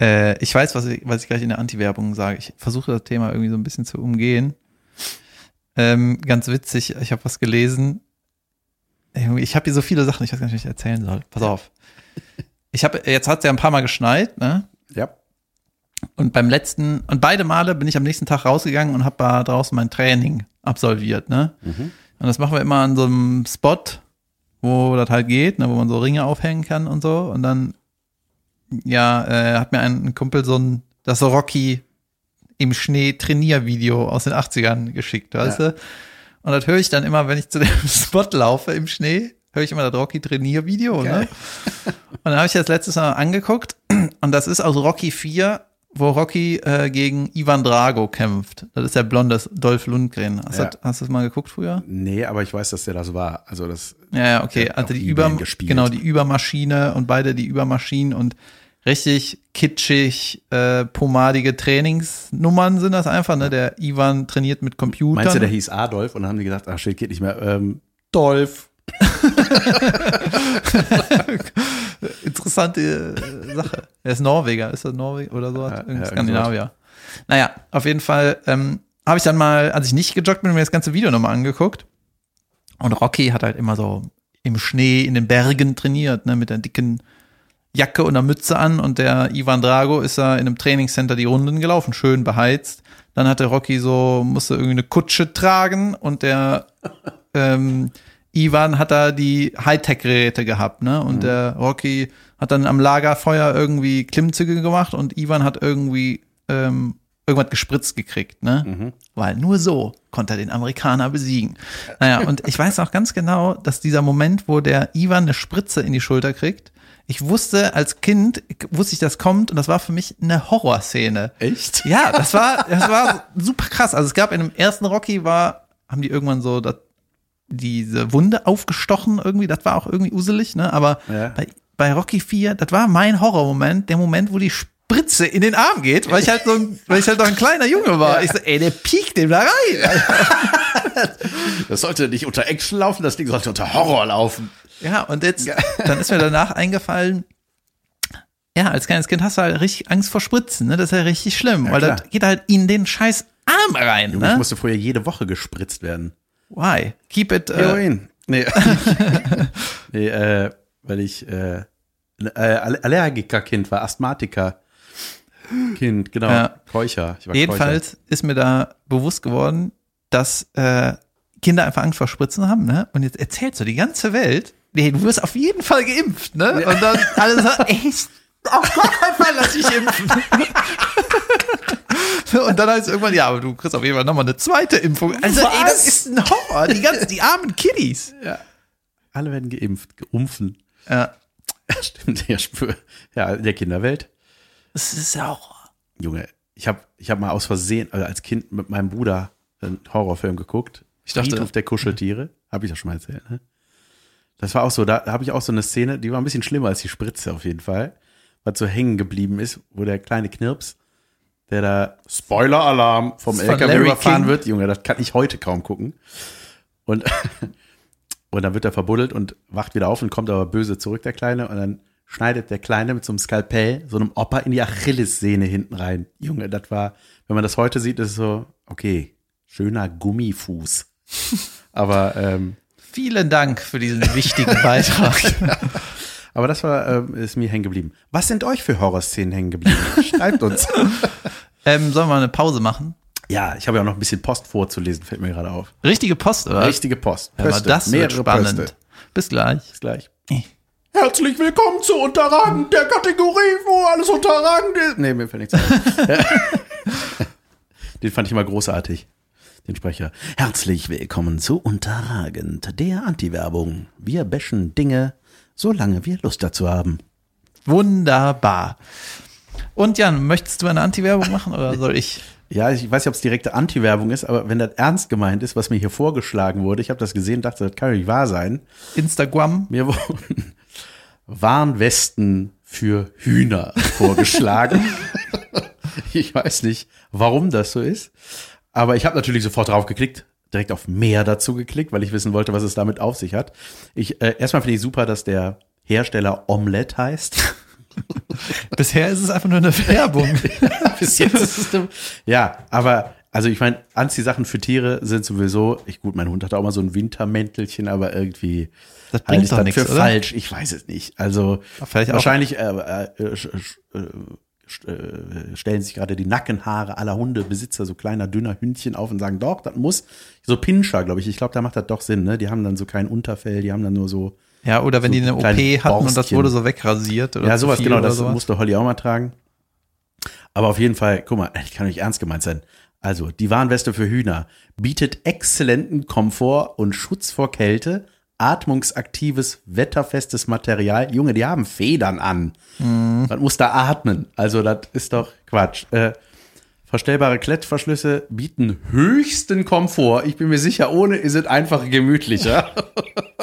Äh, ich weiß, was ich, was ich gleich in der Anti-Werbung sage. Ich versuche das Thema irgendwie so ein bisschen zu umgehen. Ähm, ganz witzig, ich habe was gelesen. Ich habe hier so viele Sachen, ich weiß gar nicht, was ich erzählen soll. Pass auf. Ich habe, jetzt hat es ja ein paar Mal geschneit, ne? Ja. Und beim letzten, und beide Male bin ich am nächsten Tag rausgegangen und habe da draußen mein Training absolviert, ne? Und das machen wir immer an so einem Spot, wo das halt geht, ne, wo man so Ringe aufhängen kann und so. Und dann, ja, äh, hat mir ein, Kumpel so ein, das Rocky im Schnee Trainiervideo aus den 80ern geschickt, weißt Ja. du? Und das höre ich dann immer, wenn ich zu dem Spot laufe im Schnee, höre ich immer das Rocky Trainiervideo, ne? Und dann habe ich das letztes Mal angeguckt und das ist aus Rocky 4, wo Rocky äh, gegen Ivan Drago kämpft. Das ist der blonde Dolph Lundgren. Hast, Ja. du, hast du das mal geguckt früher? Nee, aber ich weiß, dass der das war. Also das. Ja, ja, okay. Also die Über, gespielt. genau, die Übermaschine und beide die Übermaschinen und richtig kitschig, äh, pomadige Trainingsnummern sind das einfach, ne? Der Ivan trainiert mit Computern. Meinst du, der hieß Adolf und dann haben die gedacht, ach shit, geht nicht mehr. Ähm, Dolph. Interessante äh, Sache. Er ist Norweger, ist er Norweger oder so? Ja, ja, Skandinavier. Naja, auf jeden Fall ähm, habe ich dann mal, als ich nicht gejoggt bin, mir das ganze Video nochmal angeguckt. Und Rocky hat halt immer so im Schnee, in den Bergen trainiert, ne, mit der dicken Jacke und der Mütze an. Und der Ivan Drago ist da in einem Trainingscenter die Runden gelaufen, schön beheizt. Dann hatte Rocky so, musste irgendwie eine Kutsche tragen und der ähm, Ivan hat da die Hightech-Geräte gehabt, ne? Und der Rocky hat dann am Lagerfeuer irgendwie Klimmzüge gemacht und Ivan hat irgendwie ähm, irgendwas gespritzt gekriegt, ne? Weil nur so konnte er den Amerikaner besiegen. Naja, und ich weiß auch ganz genau, dass dieser Moment, wo der Ivan eine Spritze in die Schulter kriegt, ich wusste als Kind, wusste ich, das kommt und das war für mich eine Horrorszene. Echt? Ja, das war, das war super krass. Also es gab in dem ersten Rocky war, haben die irgendwann so das, diese Wunde aufgestochen irgendwie, das war auch irgendwie uselig, ne? Aber Ja. bei, bei Rocky 4, das war mein Horrormoment, der Moment, wo die Spritze in den Arm geht, weil ich halt so ein, weil ich halt noch ein kleiner Junge war. Ich so, ey, der piekt dem da rein. Das sollte nicht unter Action laufen, das Ding sollte unter Horror laufen. Ja, und jetzt, dann ist mir danach eingefallen, ja, als kleines Kind hast du halt richtig Angst vor Spritzen, ne? Das ist ja richtig schlimm, weil klar. das geht halt in den scheiß Arm rein, Junge, ich ne? musste vorher jede Woche gespritzt werden. Why? Keep it, äh, Heroin. Nee. nee, äh, weil ich äh, äh, Aller- Allergikerkind war, Asthmatiker. Kind, genau. Ja. Keucher. Jedenfalls ist mir da bewusst geworden, dass äh, Kinder einfach Angst vor Spritzen haben, ne? Und jetzt erzählst du die ganze Welt, nee, du wirst auf jeden Fall geimpft, ne? Und dann alle so, ey, auf gar keinen Fall lass dich impfen. Und dann heißt es irgendwann, ja, aber du kriegst auf jeden Fall nochmal eine zweite Impfung. Also, ey, das ist ein Horror. Die ganzen, die armen Kiddies. Keucher. Alle werden geimpft, geumpfen. Ja. Ja, stimmt. Ja, spür. ja, in der Kinderwelt. Das ist ja Horror. Junge, ich habe ich hab mal aus Versehen, also als Kind mit meinem Bruder einen Horrorfilm geguckt. Ich dachte- Friedhof der Kuscheltiere. Habe ich das schon mal erzählt, ne? Das war auch so, da habe ich auch so eine Szene, die war ein bisschen schlimmer als die Spritze auf jeden Fall. Was so hängen geblieben ist, wo der kleine Knirps, der da Spoiler-Alarm vom LKW überfahren King. wird. Junge, das kann ich heute kaum gucken. Und, und dann wird er verbuddelt und wacht wieder auf und kommt aber böse zurück, der Kleine. Und dann schneidet der Kleine mit so einem Skalpell, so einem Opa in die Achillessehne hinten rein. Junge, das war, wenn man das heute sieht, ist es so, okay, schöner Gummifuß. Aber, ähm, Vielen Dank für diesen wichtigen Beitrag. aber das war, ähm, ist mir hängen geblieben. Was sind euch für Horrorszenen hängen geblieben? Schreibt uns. ähm, sollen wir mal eine Pause machen? Ja, ich habe ja auch noch ein bisschen Post vorzulesen, fällt mir gerade auf. Richtige Post, oder? Richtige Post. Ja, aber Pöste, das wird spannend. Pöste. Bis gleich. Bis gleich. Herzlich willkommen zu Unterragend, der Kategorie, wo alles unterragend ist. Nee, mir fällt nichts ein. Den fand ich immer großartig, den Sprecher. Herzlich willkommen zu Unterragend, der Anti-Werbung. Wir bashen Dinge, solange wir Lust dazu haben. Wunderbar. Und Jan, möchtest du eine Anti-Werbung machen oder soll ich? Ja, ich weiß nicht, ob es direkte Anti-Werbung ist, aber wenn das ernst gemeint ist, was mir hier vorgeschlagen wurde, ich habe das gesehen, dachte, das kann nicht wahr sein. Instagram? Mir wurden Warnwesten für Hühner vorgeschlagen. ich weiß nicht, warum das so ist. Aber ich habe natürlich sofort drauf geklickt, direkt auf mehr dazu geklickt, weil ich wissen wollte, was es damit auf sich hat. Ich, äh, erstmal finde ich super, dass der Hersteller Omelette heißt. Bisher ist es einfach nur eine Werbung. Bis jetzt ist es eine, Ja, aber also ich meine, Anziehsachen für Tiere sind sowieso, ich gut, mein Hund hat auch mal so ein Wintermäntelchen, aber irgendwie Das halte bringt ich doch nichts, für oder? falsch. Ich weiß es nicht. Also Vielleicht auch- wahrscheinlich äh, äh, äh, äh, stellen sich gerade die Nackenhaare aller Hundebesitzer so kleiner dünner Hündchen auf und sagen, doch, das muss so Pinscher, glaube ich. Ich glaube, da macht das doch Sinn. Ne? Die haben dann so kein Unterfell, die haben dann nur so Ja, oder wenn So die eine OP hatten und das Borstchen. wurde so wegrasiert oder ja, sowas, genau, das sowas. musste Holly auch mal tragen. Aber auf jeden Fall, guck mal, ich kann nicht ernst gemeint sein. Also, die Warnweste für Hühner bietet exzellenten Komfort und Schutz vor Kälte, atmungsaktives, wetterfestes Material. Junge, die haben Federn an. Man muss da atmen. Also, das ist doch Quatsch. Äh, verstellbare Klettverschlüsse bieten höchsten Komfort. Ich bin mir sicher, ohne ist es einfach gemütlicher.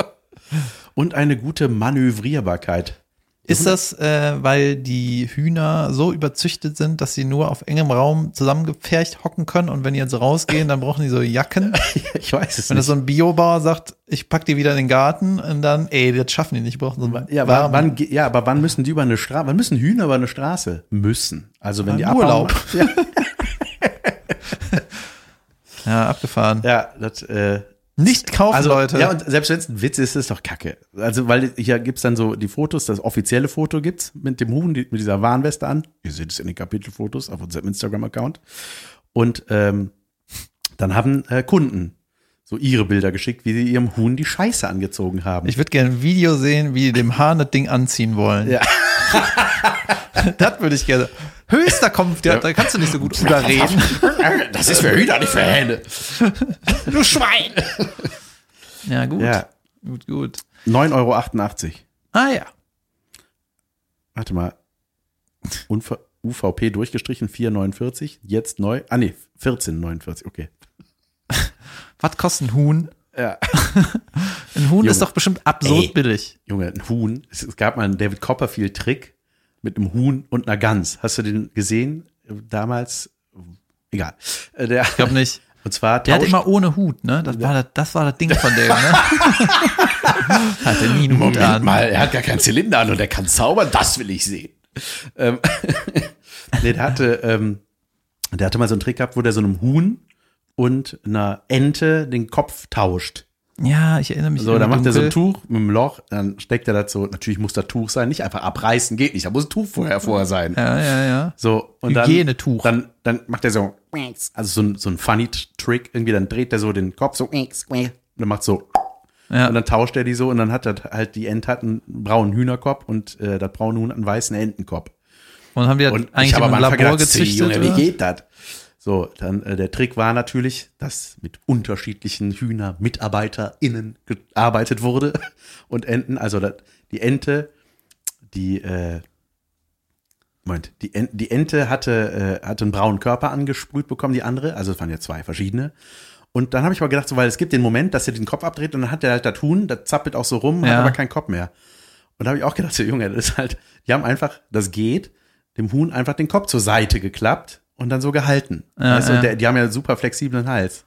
Und eine gute Manövrierbarkeit. Ist das, äh, weil die Hühner so überzüchtet sind, dass sie nur auf engem Raum zusammengepfercht hocken können und wenn die jetzt rausgehen, dann brauchen die so Jacken? Ich weiß es Wenn das nicht. so ein Biobauer sagt, ich pack die wieder in den Garten und dann, ey, das schaffen die nicht, die brauchen so einen Ja, aber wann, ja, aber wann müssen die über eine Straße? Wann müssen Hühner über eine Straße? Müssen. Also wenn die Im Urlaub. abhauen- Ja, Ja, abgefahren. ja das, äh, Nicht kaufen, also, Leute. Ja, und selbst wenn es ein Witz ist, ist es doch kacke. Also, weil hier gibt's dann so die Fotos, das offizielle Foto gibt's mit dem Huhn, die, mit dieser Warnweste an. Ihr seht es in den Kapitelfotos auf unserem Instagram-Account. Und ähm, dann haben äh, Kunden so ihre Bilder geschickt, wie sie ihrem Huhn die Scheiße angezogen haben. ich würde gerne ein Video sehen, wie die dem Hahn das Ding anziehen wollen. Ja. das würde ich gerne. Höchster Kampf, da, da kannst du nicht so gut drüber reden. das ist für Hühner, nicht für Hähne. du Schwein! Ja, gut. Ja, Gut, gut. 9,88 Euro. Ah ja. Warte mal. Unver UVP durchgestrichen 4,49. Jetzt neu. Ah, nee, 14,49. Okay. Was kostet ein Huhn? Ja. Ein Huhn Junge. ist doch bestimmt absurd Ey. billig. Junge, ein Huhn. Es, es gab mal einen David Copperfield-Trick mit einem Huhn und einer Gans. Hast du den gesehen? Damals? Egal. Äh, Der, Ich glaube nicht. und zwar Der hat immer ohne Hut, ne? Das war das, das war das Ding von dem, ne? Hatte nie einen Hut Moment an. mal, er hat gar keinen Zylinder an und er kann zaubern, das will ich sehen. Ähm, nee, der hatte, ähm, der hatte mal so einen Trick gehabt, wo der so einem Huhn und einer Ente den Kopf tauscht. Ja, ich erinnere mich. So, dann macht er so ein. Tuch mit einem Loch, dann steckt er dazu, natürlich muss das Tuch sein, nicht einfach abreißen, geht nicht, da muss ein Tuch vorher vorher sein. Ja, ja, ja. So, und dann, Hygienetuch. dann, dann macht er so, also so ein, so ein funny Trick, irgendwie, dann dreht er so den Kopf so, und dann macht so, Ja. und dann tauscht er die so und dann hat er halt, die Ente hat einen braunen Hühnerkopf und äh, das braune Huhn einen weißen Entenkopf. Und haben das Und eigentlich ich im Labor gedacht, "Zeh, gezüchtet? Junge, wie geht das? So, dann äh, der Trick war natürlich, dass mit unterschiedlichen Hühner-MitarbeiterInnen gearbeitet wurde und Enten, also das, die Ente, die, äh, Moment, die, En die Ente hatte, äh, hatte einen braunen Körper angesprüht bekommen, die andere, also es waren ja zwei verschiedene. Und dann habe ich aber gedacht, so, weil es gibt den Moment, dass er den Kopf abdreht und dann hat er halt das Huhn, das zappelt auch so rum, Ja. hat aber keinen Kopf mehr. Und da habe ich auch gedacht, so, Junge, das ist halt, die haben einfach, das geht, dem Huhn einfach den Kopf zur Seite geklappt und dann so gehalten. Ja, weißt du, ja. der, die haben ja super flexiblen Hals.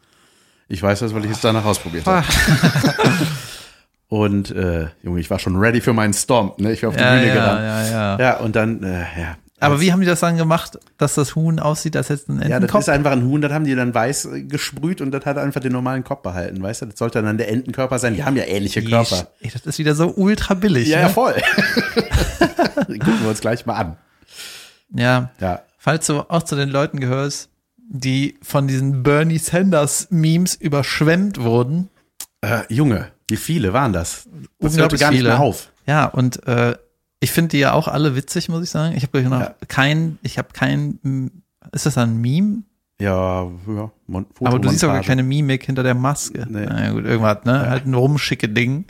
Ich weiß das, weil ich es danach ausprobiert habe. Und äh, Junge, ich war schon ready für meinen Stomp, ne? Ich war auf die Ja, Bühne ja, gerannt. ja, ja. Ja, und dann, äh, ja. Aber wie haben die das dann gemacht, dass das Huhn aussieht, als hätte es einen Ja, das Entenkopf? ist einfach ein Huhn, das haben die dann weiß äh, gesprüht und das hat einfach den normalen Kopf behalten, weißt du? Das sollte dann der Entenkörper sein. Die haben ja ähnliche Körper. Ey, das ist wieder so ultra billig. Ja, ne? ja, voll. Gucken wir uns gleich mal an. ja. Ja. Falls du auch zu den Leuten gehörst, die von diesen Bernie Sanders Memes überschwemmt wurden. Äh, Junge, wie viele waren das? Das Unglaublich gar nicht viele. mehr auf. Ja, und äh, ich finde die ja auch alle witzig, muss ich sagen. Ich habe noch Ja. kein, ich habe kein, ist das ein Meme? Ja, ja. Mon Aber du siehst auch gar keine Mimik hinter der Maske. Nee. Na ja, gut, irgendwas, ne? Halt ein rumschicke Ding.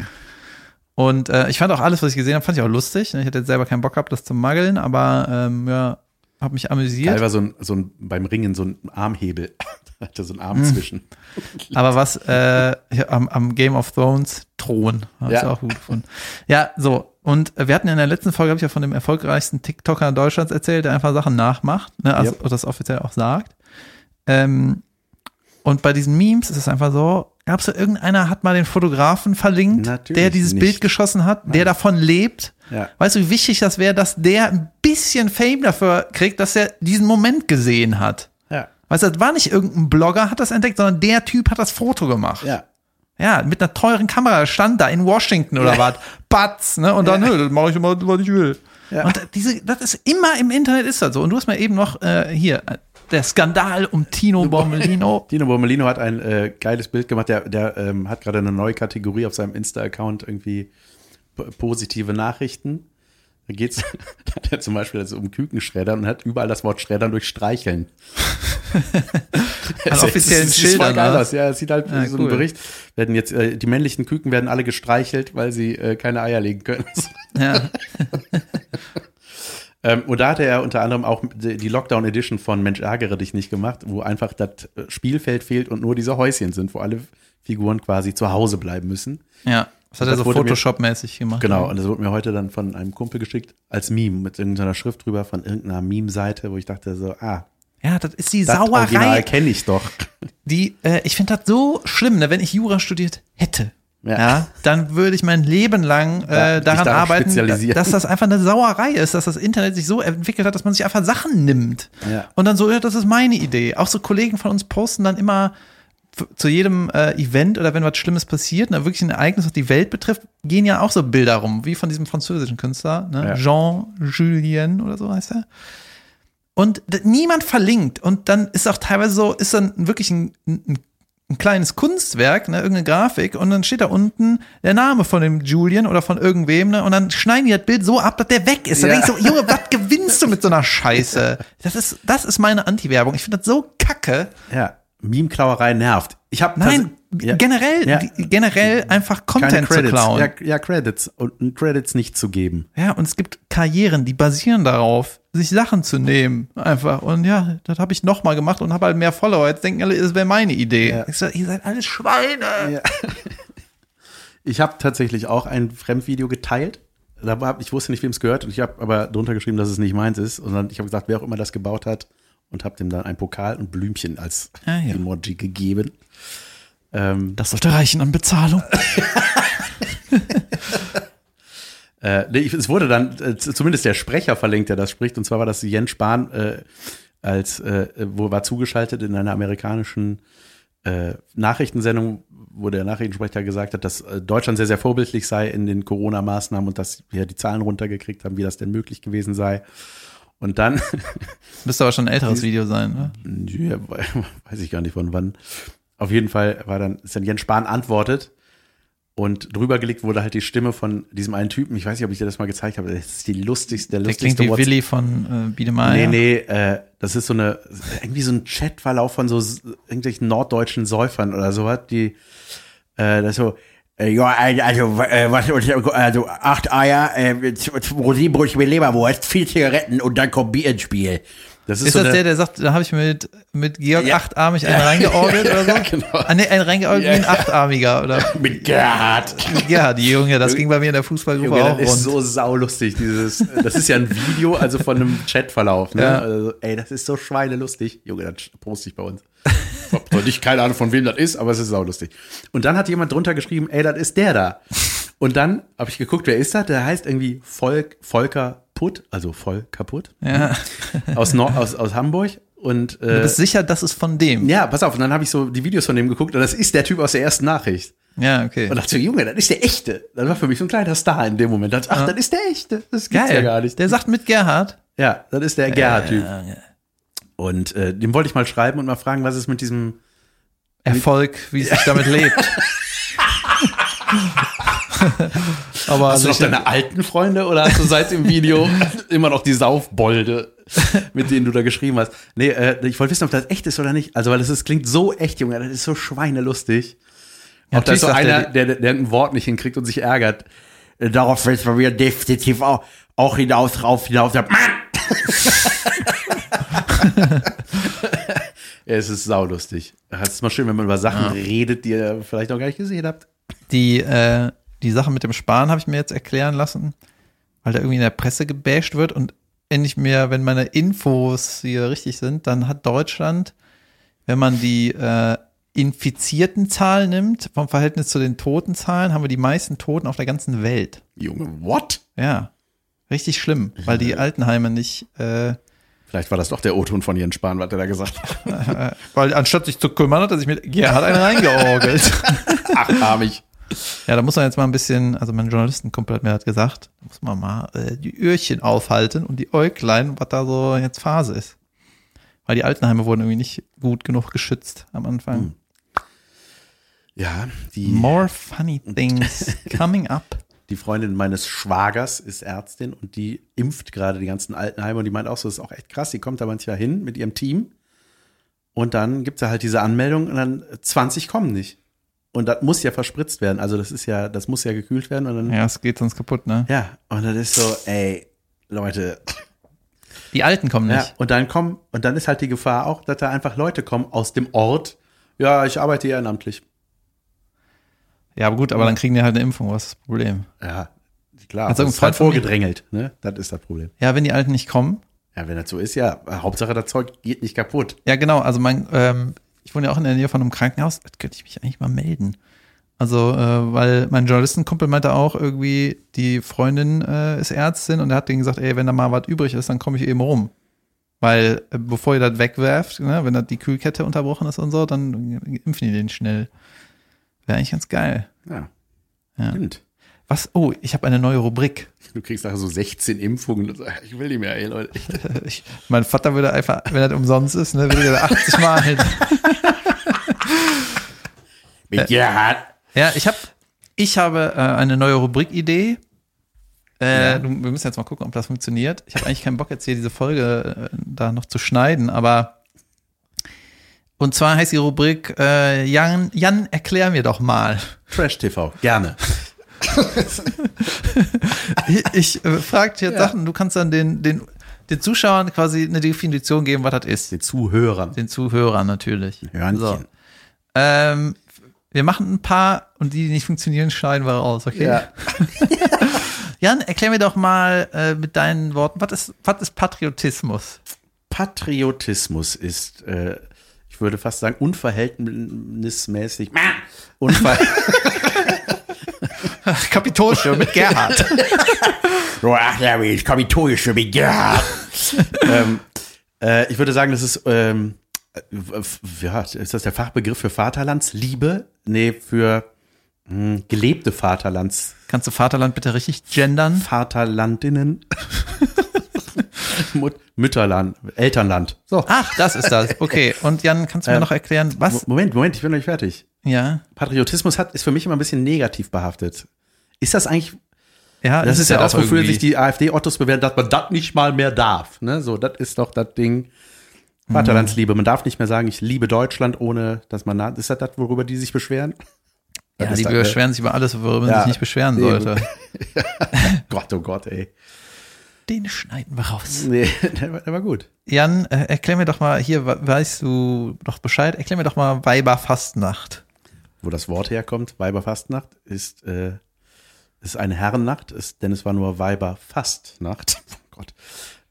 Und äh, ich fand auch alles, was ich gesehen habe, fand ich auch lustig. Ich hatte jetzt selber keinen Bock gehabt, das zu maggeln, aber ähm, ja, habe mich amüsiert. Geil war so ein, so ein, beim Ringen so ein Armhebel. Hatte so ein Hm. Arm zwischen. Aber was äh, am, am Game of Thrones Thron, habe ich Ja. auch gut gefunden. Ja, so. Und wir hatten in der letzten Folge, habe ich ja von dem erfolgreichsten TikToker Deutschlands erzählt, der einfach Sachen nachmacht, ne, also Yep. oder das offiziell auch sagt. Ähm, und bei diesen Memes ist es einfach so, gab's da irgendeiner hat mal den Fotografen verlinkt, Natürlich der dieses nicht. Bild geschossen hat, der davon lebt. Ja. Weißt du, wie wichtig das wäre, dass der ein bisschen Fame dafür kriegt, dass er diesen Moment gesehen hat? Ja. Weißt du, das war nicht irgendein Blogger, hat das entdeckt, sondern der Typ hat das Foto gemacht. Ja. Ja, mit einer teuren Kamera stand da in Washington oder was. Batz, ne? Und dann, nö, das mache ich immer, was ich will. Ja. Und diese, das ist immer im Internet ist das so. Und du hast mir eben noch äh, hier äh, der Skandal um Tino Bommelino. Dino Bommelino hat ein äh, geiles Bild gemacht. Der, der ähm, hat gerade eine neue Kategorie auf seinem Insta-Account irgendwie positive Nachrichten. Da geht's da hat er zum Beispiel also um Kükenschreddern und hat überall das Wort Schreddern durch Streicheln. An offiziellen Das ist voll geil aus. Ja, es sieht halt Ah, so cool. ein Bericht. Werden jetzt, äh, die männlichen Küken werden alle gestreichelt, weil sie äh, keine Eier legen können. Ja. Ähm, und da hatte er unter anderem auch die die Lockdown Edition von Mensch ärgere dich nicht gemacht, wo einfach das äh, Spielfeld fehlt und nur diese Häuschen sind, wo alle Figuren quasi zu Hause bleiben müssen. ja. Das hat er Das so Photoshop-mäßig gemacht. Genau, und das wurde mir heute dann von einem Kumpel geschickt als Meme mit irgendeiner Schrift drüber von irgendeiner Meme-Seite, wo ich dachte so, ah, Ja, das ist die das Original Sauerei. kenne ich doch. Die, äh, ich finde das so schlimm, ne, wenn ich Jura studiert hätte. Ja. Ja. dann würde ich mein Leben lang äh, daran darauf arbeiten, dass das einfach eine Sauerei ist, dass das Internet sich so entwickelt hat, dass man sich einfach Sachen nimmt. Ja. Und dann so, ja, das ist meine Idee. Auch so Kollegen von uns posten dann immer zu jedem äh, Event oder wenn was Schlimmes passiert, ne, wirklich ein Ereignis, was die Welt betrifft, gehen ja auch so Bilder rum, wie von diesem französischen Künstler, ne? Ja. Jean Julien oder so heißt er. Und niemand verlinkt. Und dann ist auch teilweise so, ist dann wirklich ein, ein, ein kleines Kunstwerk, ne, irgendeine Grafik, und dann steht da unten der Name von dem Julian oder von irgendwem, ne, und dann schneiden die das Bild so ab, dass der weg ist. Dann Ja. denkst du, Junge, was gewinnst du mit so einer Scheiße? Das ist, das ist meine Anti-Werbung. Ich finde das so kacke. Ja, Meme-Klauerei nervt. Ich habe Nein, ja, generell, Ja. generell einfach Content zu klauen. Ja, ja, Credits und Credits nicht zu geben. Ja, und es gibt Karrieren, die basieren darauf, sich Sachen zu nehmen. Einfach. Und ja, das habe ich nochmal gemacht und habe halt mehr Follower. Jetzt denken alle, es wäre meine Idee. Ja. Ich so, ihr seid alles Schweine. Ich habe tatsächlich auch ein Fremdvideo geteilt. Ich wusste nicht, wem es gehört und ich habe aber drunter geschrieben, dass es nicht meins ist. Und dann, ich habe gesagt, wer auch immer das gebaut hat und habe dem dann ein Pokal und Blümchen als Ah, ja. Emoji gegeben. Ähm, Das sollte reichen an Bezahlung. Äh, nee, es wurde dann äh, zumindest der Sprecher verlinkt, der das spricht. Und zwar war das Jens Spahn, äh, als äh, wo war zugeschaltet in einer amerikanischen äh, Nachrichtensendung, wo der Nachrichtensprecher gesagt hat, dass äh, Deutschland sehr, sehr vorbildlich sei in den Corona-Maßnahmen und dass wir die Zahlen runtergekriegt haben, wie das denn möglich gewesen sei. Und dann, Müsste aber schon ein älteres Video sein, ne? ja, weiß ich gar nicht von wann. Auf jeden Fall war dann, ist dann Jens Spahn antwortet und drüber gelegt wurde halt die Stimme von diesem einen Typen. Ich weiß nicht, ob ich dir das mal gezeigt habe. Das ist die lustigste, der Der lustigste klingt wie Willi von äh, Biedemeier. Nee, nee, äh, das ist so eine, irgendwie so ein Chatverlauf von so irgendwelchen norddeutschen Säufern oder sowas, die, äh, das so, Ja, also, äh, was, also acht Eier, äh, Rosinenbrötchen mit Leberwurst, vier Zigaretten und dann kommt Bier ins Spiel. das ist, Ist so das der, der sagt, da habe ich mit, mit Georg Ja. achtarmig einen reingeorgelt oder so? Ja, genau. Ah, nee, einen reingeorgelt wie ein Achtarmiger oder? mit Gerhard. Ja, die Junge, das ging bei mir in der Fußballgruppe Junge, auch das rund. ist so saulustig, dieses, das ist ja ein Video, also von einem Chatverlauf, ne? Ja. Also, ey, das ist so schweinelustig. Junge, das poste ich bei uns. Zwar nicht keine Ahnung, von wem das ist, aber es ist saulustig. Und dann hat jemand drunter geschrieben, ey, das ist der da. Und dann habe ich geguckt, wer ist das? Der heißt irgendwie Volk, Volker Putt, also voll kaputt, ja. aus, Nord, aus, aus Hamburg. Und Du äh, bist sicher, das ist von dem? ja, pass auf, und dann habe ich so die Videos von dem geguckt und das ist der Typ aus der ersten Nachricht. Ja, okay. Und dachte so, Junge, das ist der echte. Das war für mich so ein kleiner Star in dem Moment. Dachte, ach, das ist der echte. Das gibt's Geil. ja gar nicht. Der sagt mit Gerhard. ja, das ist der Gerhard-Typ. Und äh, dem wollte ich mal schreiben und mal fragen, was ist mit diesem. Erfolg, wie es sich damit lebt. Aber Hast du noch sicher- deine alten Freunde oder hast du seit dem Video immer noch die Saufbolde, mit denen du da geschrieben hast? Nee, äh, ich wollte wissen, ob das echt ist oder nicht. Also, weil das klingt so echt, Junge. Das ist so schweinelustig. Ja, Auch da ist so einer, er der, der ein Wort nicht hinkriegt und sich ärgert. Äh, Darauf wird es bei mir definitiv auch, auch hinaus, rauf, hinaus. Ja, es ist saulustig. Es ist mal schön, wenn man über Sachen redet, die ihr vielleicht noch gar nicht gesehen habt. die, äh, die Sache mit dem Sparen habe ich mir jetzt erklären lassen, weil da irgendwie in der Presse gebasht wird und endlich mehr, wenn meine Infos hier richtig sind, dann hat Deutschland, wenn man die äh, infizierten Zahlen nimmt, vom Verhältnis zu den Totenzahlen, haben wir die meisten Toten auf der ganzen Welt. Junge, what? Ja, richtig schlimm, weil die Altenheime nicht, äh, Vielleicht war das doch der O-Ton von Jens Spahn, was er da gesagt hat. weil anstatt sich zu kümmern, hat er sich mit Gerhard einen reingeorgelt. Achtarmig. Ja, da muss man jetzt mal ein bisschen, also mein Journalistenkumpel hat mir das gesagt, da muss man mal äh, die Öhrchen aufhalten und die Äuglein, was da so jetzt Phase ist. Weil die Altenheime wurden irgendwie nicht gut genug geschützt am Anfang. Hm. Ja, die. More funny things coming up. Die Freundin meines Schwagers ist Ärztin und die impft gerade die ganzen Altenheime und die meint auch so, das ist auch echt krass. Die kommt da manchmal hin mit ihrem Team und dann gibt's da halt diese Anmeldung und dann 20 kommen nicht. Und das muss ja verspritzt werden. Also das ist ja, das muss ja gekühlt werden und dann, ja, Ja, es geht sonst kaputt, ne? und dann ist so, ey, Leute, Die Alten kommen ja, nicht. und dann kommen, und dann ist halt die Gefahr auch, dass da einfach Leute kommen aus dem Ort. Ja, ich arbeite ehrenamtlich. Ja, aber gut, aber dann kriegen die halt eine Impfung, was ist das Problem? Ja, klar. Also ein ist halt vorgedrängelt, ne? Das ist das Problem. Ja, wenn die Alten nicht kommen. Ja, wenn das so ist, ja, Hauptsache das Zeug geht nicht kaputt. Ja, genau, also mein, ähm, ich wohne ja auch in der Nähe von einem Krankenhaus, da könnte ich mich eigentlich mal melden. Also, äh, weil mein Journalistenkumpel meinte auch irgendwie, die Freundin äh, ist Ärztin und er hat denen gesagt, ey, wenn da mal was übrig ist, dann komme ich eben rum. Weil, äh, bevor ihr das wegwerft, ne, wenn da die Kühlkette unterbrochen ist und so, dann impfen die den schnell. Wäre eigentlich ganz geil. Ja. Ja. Stimmt. Was? Oh, ich habe eine neue Rubrik. Du kriegst nachher so 16 Impfungen. Ich will nicht mehr, ey, Leute. Ich, mein Vater würde einfach, wenn das umsonst ist, ne, würde er 80 Mal halt. Mit Gerhard. Ja, ich habe ich habe äh, eine neue Rubrikidee. Äh, Ja. wir müssen jetzt mal gucken, ob das funktioniert. Ich habe eigentlich keinen Bock jetzt hier diese Folge äh, da noch zu schneiden, aber und zwar heißt die Rubrik äh, Jan, Jan, erklär mir doch mal. Trash TV, gerne. Ich, äh, frage dir Ja. Sachen, du kannst dann den, den, den Zuschauern quasi eine Definition geben, was das ist. Den Zuhörern. Den Zuhörern natürlich. Hörnchen. So. Ähm, wir machen ein paar und die, die nicht funktionieren, schneiden wir raus, okay? Ja. Jan, erklär mir doch mal äh, mit deinen Worten, was ist, was ist Patriotismus? Patriotismus ist, äh, ich würde fast sagen, unverhältnismäßig. Unver Kapitolshow mit Gerhard. Ach ja, ich Kapitolische mit Gerhard. ähm, äh, ich würde sagen, das ist, ähm, äh, ja, ist das der Fachbegriff für Vaterlandsliebe? Nee, für mh, gelebte Vaterlands, Kannst du Vaterland bitte richtig gendern? Vaterlandinnen. Mut Mütterland, Elternland. So. Ach, das ist das. Okay. Und Jan, kannst du mir Ähm, noch erklären, was? Moment, Moment, ich bin noch nicht fertig. Ja. Patriotismus hat, ist für mich immer ein bisschen negativ behaftet. Ist das eigentlich, Ja, das ist ja das, auch wofür irgendwie. sich die AfD-Ottos bewerten, dass man das nicht mal mehr darf. Ne? So, das ist doch das Ding. Vaterlandsliebe. Man darf nicht mehr sagen, ich liebe Deutschland, ohne dass man, ist das das, worüber die sich beschweren? Ja, Das die ist beschweren sich über alles, worüber man Ja, sich nicht beschweren sollte. Gott, oh Gott, ey. Den schneiden wir raus. Nee, der war, der war gut. Jan, äh, erklär mir doch mal, hier we- weißt du doch Bescheid, erklär mir doch mal Weiberfastnacht. Wo das Wort herkommt, Weiberfastnacht, ist, äh, ist eine Herrennacht, ist, denn es war nur Weiberfastnacht. Oh Gott.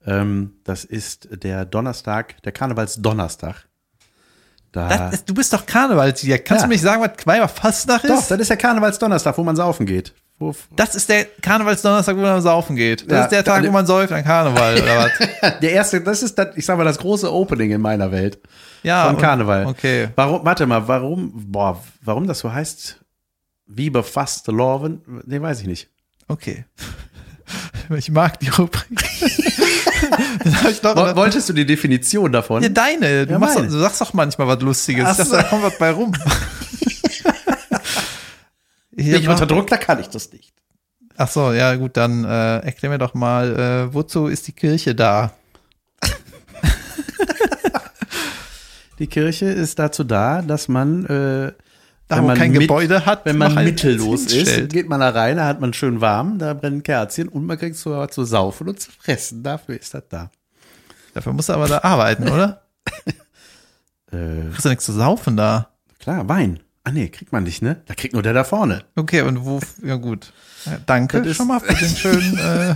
Ähm, das ist der Donnerstag, der Karnevalsdonnerstag. Da, ist, du bist doch Karnevalstier. Kannst Ja. du mich sagen, was Weiberfastnacht doch, ist? das ist der Karnevalsdonnerstag, wo man saufen geht. Das ist der Karnevalsdonnerstag, wo man saufen geht. Das Ja. ist der Tag, wo man säuft an Karneval, oder was? der erste, das ist das, ich sag mal, das große Opening in meiner Welt. Ja. Von und- Karneval. Okay. Warum, warte mal, warum, boah, warum das so heißt, wie befasst Lorven, nee, weiß ich nicht. Okay. Ich mag die Rubrik. Noch Woll- Wolltest du die Definition davon? ja, deine. Du, Ja, machst, du sagst doch manchmal was Lustiges. Ach so. da kommt was bei rum. Bin ich unter Druck, da kann ich das nicht. Ach so, ja gut, dann äh, erklär mir doch mal, äh, wozu ist die Kirche da? Die Kirche ist dazu da, dass man, äh, Da, wenn man kein mit- Gebäude hat, wenn man mittellos ist, geht man da rein, da hat man schön warm, da brennen Kerzchen und man kriegt so zu saufen und zu fressen. Dafür ist das da. Dafür musst du aber da arbeiten, oder? Äh, Kriegst du nichts zu saufen da? klar, Wein. Ah nee, kriegt man nicht, ne? Da kriegt nur der da vorne. Okay, und wo, ja gut. Ja, danke schon mal für den schönen, äh,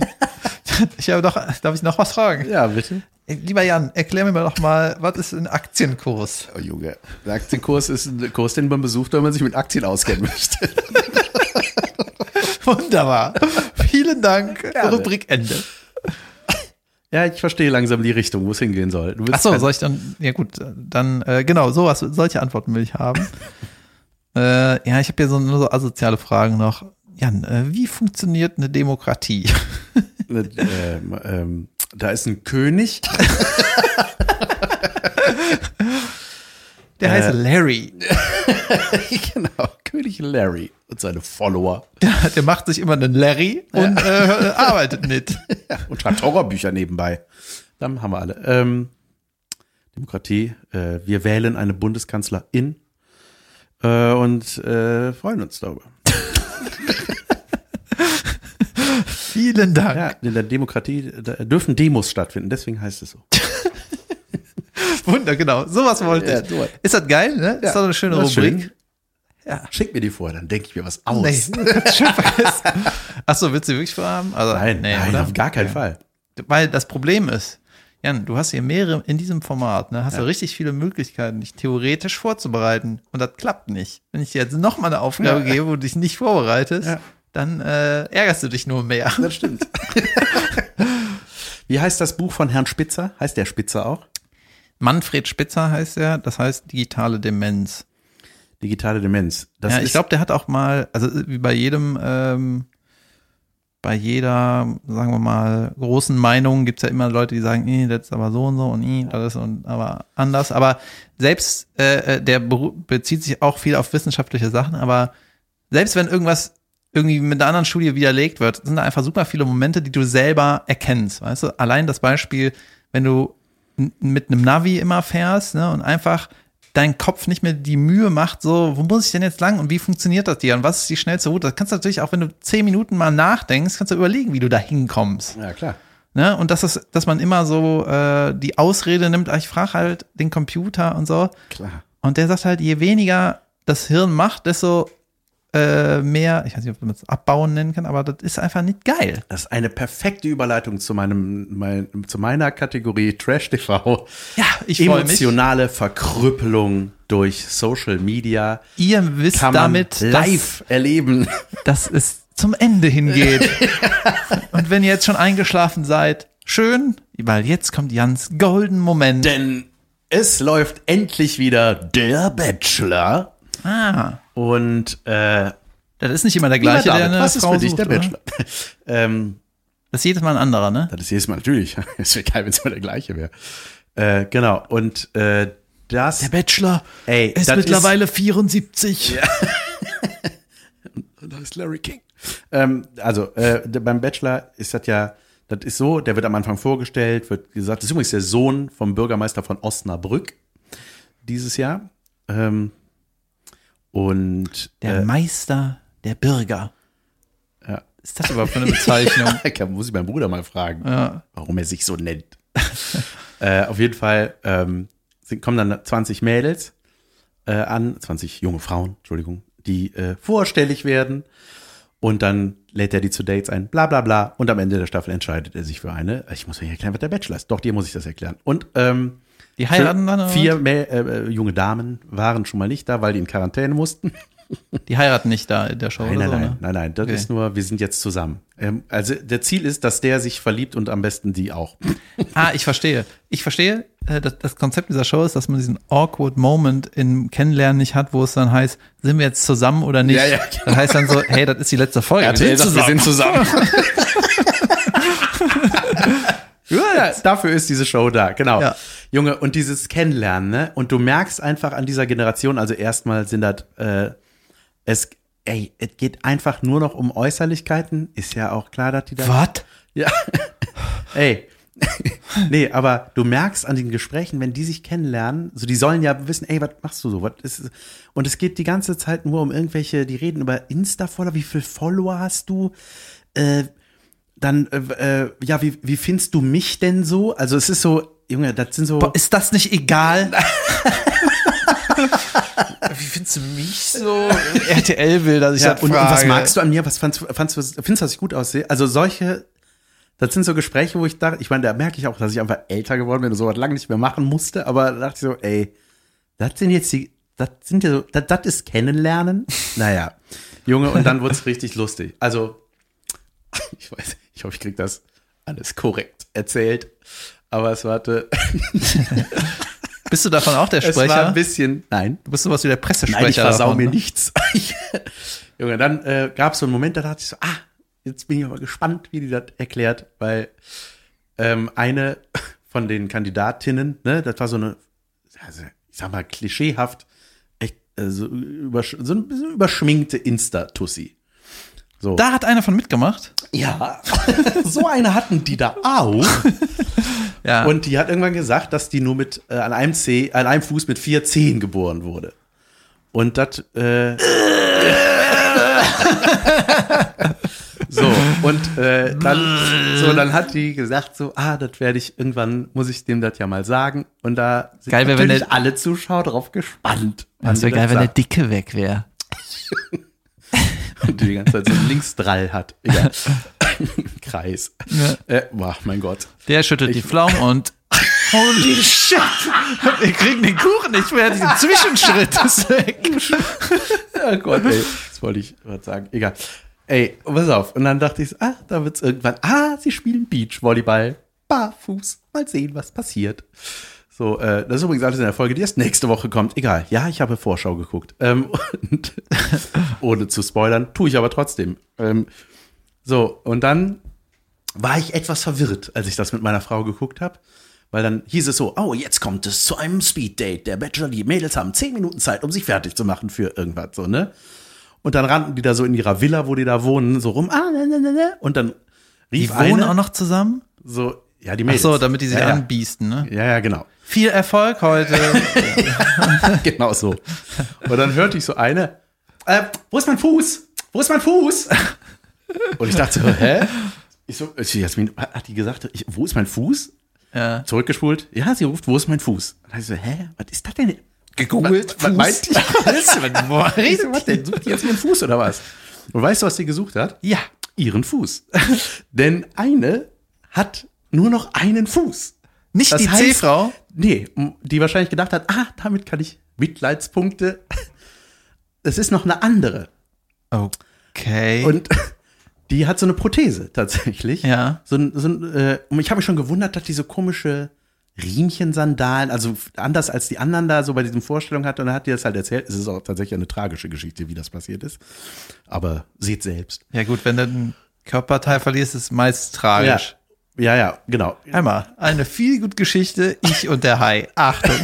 ich habe doch, darf ich noch was fragen? Ja, bitte. Lieber Jan, erklär mir doch mal, was ist ein Aktienkurs? Oh Junge, der Aktienkurs ist ein Kurs, den man besucht, wenn man sich mit Aktien auskennen möchte. Wunderbar. Vielen Dank. Gerne. Rubrik Ende. Ja, ich verstehe langsam die Richtung, wo es hingehen soll. Ach so, soll ich dann, ja gut, dann, äh, genau, sowas, solche Antworten will ich haben. Äh, ja, ich habe hier so, nur so asoziale Fragen noch. Jan, äh, wie funktioniert eine Demokratie? Ähm, ähm, da ist ein König. Der Äh. heißt Larry. genau. König Larry und seine Follower. Der, der macht sich immer einen Larry und äh, arbeitet nicht. Ja, und schreibt Horrorbücher nebenbei. Dann haben wir alle. Ähm, Demokratie. Äh, wir wählen eine Bundeskanzlerin äh, und äh, freuen uns darüber. Vielen Dank. Ja, in der Demokratie da dürfen Demos stattfinden, deswegen heißt es so. Wunder, genau. Sowas wollte Ja, ich. Ist das geil, ne? Ist doch eine schöne das Rubrik. schön. Schick mir die vorher, dann denke ich mir was aus. Nee, schön vergessen. Achso, willst du die wirklich vorhaben? Also, Nein, nee, nein, oder? auf gar keinen Fall. Weil das Problem ist, Jan, du hast hier mehrere in diesem Format, ne? Hast du Ja. richtig viele Möglichkeiten, dich theoretisch vorzubereiten. Und das klappt nicht. Wenn ich dir jetzt noch mal eine Aufgabe Ja. gebe, wo du dich nicht vorbereitest, Ja. dann äh, ärgerst du dich nur mehr. Das stimmt. Wie heißt das Buch von Herrn Spitzer? Heißt der Spitzer auch? Manfred Spitzer heißt er, das heißt digitale Demenz. Digitale Demenz. Das ja, ich glaube, der hat auch mal, also wie bei jedem, ähm, bei jeder, sagen wir mal, großen Meinung gibt's ja immer Leute, die sagen, eh, das ist aber so und so und eh, das ist und aber anders. Aber selbst äh, äh, der beru- bezieht sich auch viel auf wissenschaftliche Sachen, aber selbst wenn irgendwas irgendwie mit einer anderen Studie widerlegt wird, sind da einfach super viele Momente, die du selber erkennst. Weißt du, allein das Beispiel, wenn du mit einem Navi immer fährst ne, und einfach dein Kopf nicht mehr die Mühe macht, so, wo muss ich denn jetzt lang und wie funktioniert das dir und was ist die schnellste Route? Das kannst du natürlich auch, wenn du zehn Minuten mal nachdenkst, kannst du überlegen, wie du da hinkommst. ja klar. Ne? Und das ist, dass man immer so äh, die Ausrede nimmt, ah, ich frage halt den Computer und so. Klar. Und der sagt halt, je weniger das Hirn macht, desto äh, mehr, ich weiß nicht, ob man es abbauen nennen kann, aber das ist einfach nicht geil. Das ist eine perfekte Überleitung zu meinem, mein, zu meiner Kategorie Trash TV. Ja, ich freue mich. Emotionale Verkrüppelung durch Social Media Ihr wisst damit, live erleben. dass, dass es zum Ende hingeht. Und wenn ihr jetzt schon eingeschlafen seid, schön, weil jetzt kommt Jans golden Moment. Denn es läuft endlich wieder der Bachelor. Ah, Und äh, das ist nicht immer der gleiche, der David, eine was ist Frau für dich sucht, der? Bachelor? ähm, Das ist jedes Mal ein anderer, ne? das ist jedes Mal natürlich. Es wäre geil, wenn es mal der gleiche wäre. Äh, genau. Und äh, das. Bachelor ey, ist das mittlerweile 74. Da ist Larry King. Ähm, also, äh, der- beim Bachelor ist das ja, das ist so, der wird am Anfang vorgestellt, wird gesagt, das ist übrigens der Sohn vom Bürgermeister von Osnabrück dieses Jahr. Ähm, und Der äh, Meister der Bürger. ja. Ist das überhaupt für eine Bezeichnung? muss ich meinen Bruder mal fragen, ja. warum er sich so nennt. äh, auf jeden Fall ähm, sind, kommen dann 20 Mädels äh, an, 20 junge Frauen, Entschuldigung, die äh, vorstellig werden. Und dann lädt er die zu Dates ein, bla bla bla. Und am Ende der Staffel entscheidet er sich für eine. Ich muss euch erklären, was der Bachelor ist. Doch, dir muss ich das erklären. Und ähm, Die heiraten dann? vier Mä äh, äh, junge Damen waren schon mal nicht da, weil die in Quarantäne mussten. Die heiraten nicht da in der Show Nein, nein, so, nein, ne? nein, nein. Das Okay. ist nur, wir sind jetzt zusammen. Ähm, also der Ziel ist, dass der sich verliebt und am besten die auch. Ah, ich verstehe. Ich verstehe, äh, das, das Konzept dieser Show ist, dass man diesen awkward Moment im Kennenlernen nicht hat, wo es dann heißt, sind wir jetzt zusammen oder nicht? Ja, ja, genau. Das heißt dann so, hey, das ist die letzte Folge. RTL sagt, wir sind zusammen. Ja, dafür ist diese Show da, genau. Ja. Junge, und dieses Kennenlernen, ne? Und du merkst einfach an dieser Generation, also erstmal sind das, äh, es, ey, es geht einfach nur noch um Äußerlichkeiten. Ist ja auch klar, dass die da. Was? Ja. ey. nee, aber du merkst an den Gesprächen, wenn die sich kennenlernen, so die sollen ja wissen, ey, was machst du so? Was ist, und es geht die ganze Zeit nur um irgendwelche, die reden über Insta-Follower, wie viel Follower hast du? Äh, dann, äh, äh, ja, wie, wie findest du mich denn so? Also es ist so, Junge, das sind so. Boah, ist das nicht egal? Wie findest du mich so? RTL will, dass ich ja, das und, und frage. was magst du an mir? Was fandst, du- fandst du, findest du, dass ich gut aussehe? Also solche, das sind so Gespräche, wo ich dachte, ich meine, da merke ich auch, dass ich einfach älter geworden bin und sowas lange nicht mehr machen musste, aber da dachte ich so, ey, das sind jetzt die, das sind ja so, das, das ist Kennenlernen. Naja, Junge, und dann wurde es richtig lustig. Also, ich weiß, ich hoffe, ich krieg das alles korrekt erzählt, aber es warte, Bist du davon auch der es war Sprecher? ein bisschen, nein, du bist sowas wie der Pressesprecher. Nein, ich versau davon, mir ne? nichts. Junge, dann äh, gab es so einen Moment, da dachte ich so, ah, jetzt bin ich aber gespannt, wie die das erklärt, weil ähm, eine von den Kandidatinnen, ne, das war so eine, also, ich sag mal, klischeehaft, echt äh, so, übersch so ein bisschen überschminkte Insta-Tussi. So. Da hat einer von mitgemacht. Ja, so eine hatten die da auch. Ja. Und die hat irgendwann gesagt, dass die nur mit äh, an einem Zeh, an einem Fuß mit vier Zehen geboren wurde. Und das äh, so und äh, dann so dann hat die gesagt so ah das werde ich irgendwann muss ich dem das ja mal sagen und da sind Geil wär, wenn natürlich der- alle Zuschauer drauf gespannt das wäre geil, wenn der. Dicke weg wäre. Und die die ganze Zeit so einen Linksdrall hat egal Kreis äh, boah, mein Gott Der schüttelt die Pflaumen und Holy shit! Wir kriegen den Kuchen nicht mehr, dieser Zwischenschritt ist weg. Oh Gott, ey. Das wollte ich was sagen. Egal. Ey, pass auf. Und dann dachte ich, ah, da wird's irgendwann, ah, sie spielen Beachvolleyball. Barfuß. Mal sehen, was passiert. So, äh, das ist übrigens alles in der Folge, die erst nächste Woche kommt. Egal. Ja, ich habe Vorschau geguckt. Ähm, und ohne zu spoilern, tue ich aber trotzdem. Ähm, so, und dann war ich etwas verwirrt, als ich das mit meiner Frau geguckt habe. Weil dann hieß es so, oh, jetzt kommt es zu einem Speeddate. Der Bachelor, die Mädels haben zehn Minuten Zeit, um sich fertig zu machen für irgendwas, so, ne? Und dann rannten die da so in ihrer Villa, wo die da wohnen, so rum, ah, ne, ne, ne, ne. Und dann Die rief wohnen eine, auch noch zusammen? so, ja, die Ach Mädels. so, damit die sich ja. anbiesten, ne? Ja, ja, genau. Viel Erfolg heute. genau so. Und dann hörte ich so eine, äh, wo ist mein Fuß? Wo ist mein Fuß? Und ich dachte so, hä? Ich so, äh, Jasmin, hat die gesagt, ich, wo ist mein Fuß? ja. Zurückgespult. Ja, sie ruft, wo ist mein Fuß? Und ich so, hä? Was ist das denn? Gegoogelt, Was, was meint die? Was? Was denn? Sucht die jetzt ihren Fuß oder was? Und weißt du, was sie gesucht hat? Ja. Ihren Fuß. Denn eine hat nur noch einen Fuß. Nicht Das die C-Frau? Nee, die wahrscheinlich gedacht hat, ah, damit kann ich Mitleidspunkte. Es ist noch eine andere. Okay. Und die hat so eine Prothese tatsächlich. Ja. So ein, so ein, äh, und ich habe mich schon gewundert, dass die so komische Riemchensandalen, also anders als die anderen da so bei diesen Vorstellungen hatte. Und dann hat die das halt erzählt. Es ist auch tatsächlich eine tragische Geschichte, wie das passiert ist. Aber seht selbst. ja gut, wenn du ein Körperteil verlierst, ist es meist tragisch. Ja, ja, genau. Einmal, eine viel gut Geschichte, ich und der Hai. Achtung.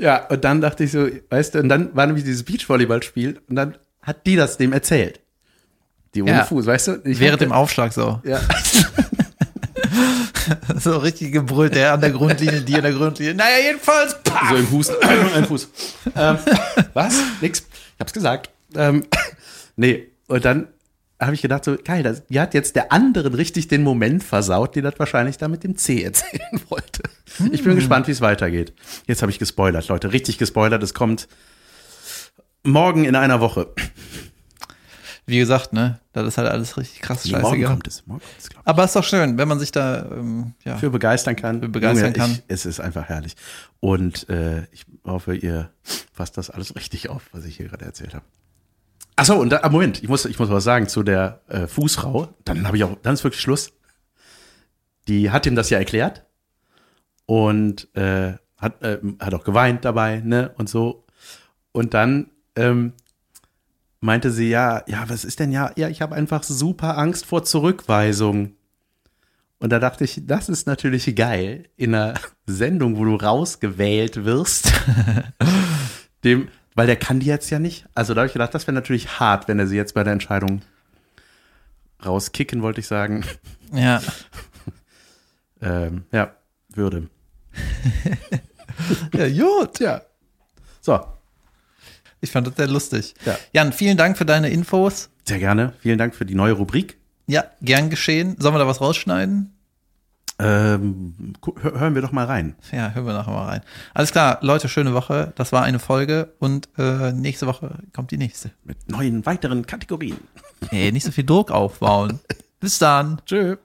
Ja, und dann dachte ich so, weißt du, und dann war nämlich dieses Beachvolleyballspiel und dann hat die das dem erzählt. Die ohne Ja. Fuß, weißt du? Ich Während dem Aufschlag so. Ja. So richtig gebrüllt, der an der Grundlinie, die an der Grundlinie. Naja, jedenfalls. Pah! So im Husten. Ein Fuß. Ähm, was? Nix. Ich hab's gesagt. Ähm, nee, und dann habe ich gedacht, so, geil, das, die hat jetzt der anderen richtig den Moment versaut, die das wahrscheinlich da mit dem C erzählen wollte. Ich bin gespannt, wie es weitergeht. Jetzt habe ich gespoilert, Leute, richtig gespoilert. Es kommt morgen in einer Woche. Wie gesagt, ne, das ist halt alles richtig krass Nee, morgen scheiße. kommt es. Morgen kommt es, ich. Aber ist doch schön, wenn man sich da, ähm, ja. Für begeistern kann. Für begeistern Junge, kann. Ich, es ist einfach herrlich. Und äh, ich hoffe, ihr fasst das alles richtig auf, was ich hier gerade erzählt habe. Achso, und da, ah, Moment, ich muss, ich muss was sagen zu der äh, Fußfrau. Dann habe ich auch, dann ist wirklich Schluss. Die hat ihm das ja erklärt und äh, hat, äh, hat auch geweint dabei, ne? Und so. Und dann ähm, meinte sie, ja, ja, was ist denn ja? Ja, ich habe einfach super Angst vor Zurückweisung. Und da dachte ich, das ist natürlich geil in einer Sendung, wo du rausgewählt wirst. Dem, weil der kann die jetzt ja nicht. Also da habe ich gedacht, das wäre natürlich hart, wenn er sie jetzt bei der Entscheidung rauskicken, wollte ich sagen. Ja. Ähm, ja, würde. Ja, gut. Ja. So, Ich fand das sehr lustig. Ja. Jan, vielen Dank für deine Infos. sehr gerne. Vielen Dank für die neue Rubrik. Ja, gern geschehen. Sollen wir da was rausschneiden? Ähm, hören wir doch mal rein. Ja, hören wir nachher mal rein. Alles klar, Leute, schöne Woche. Das war eine Folge und äh, nächste Woche kommt die nächste. Mit neuen weiteren Kategorien. Nee, nicht so viel Druck aufbauen. Bis dann. Tschö.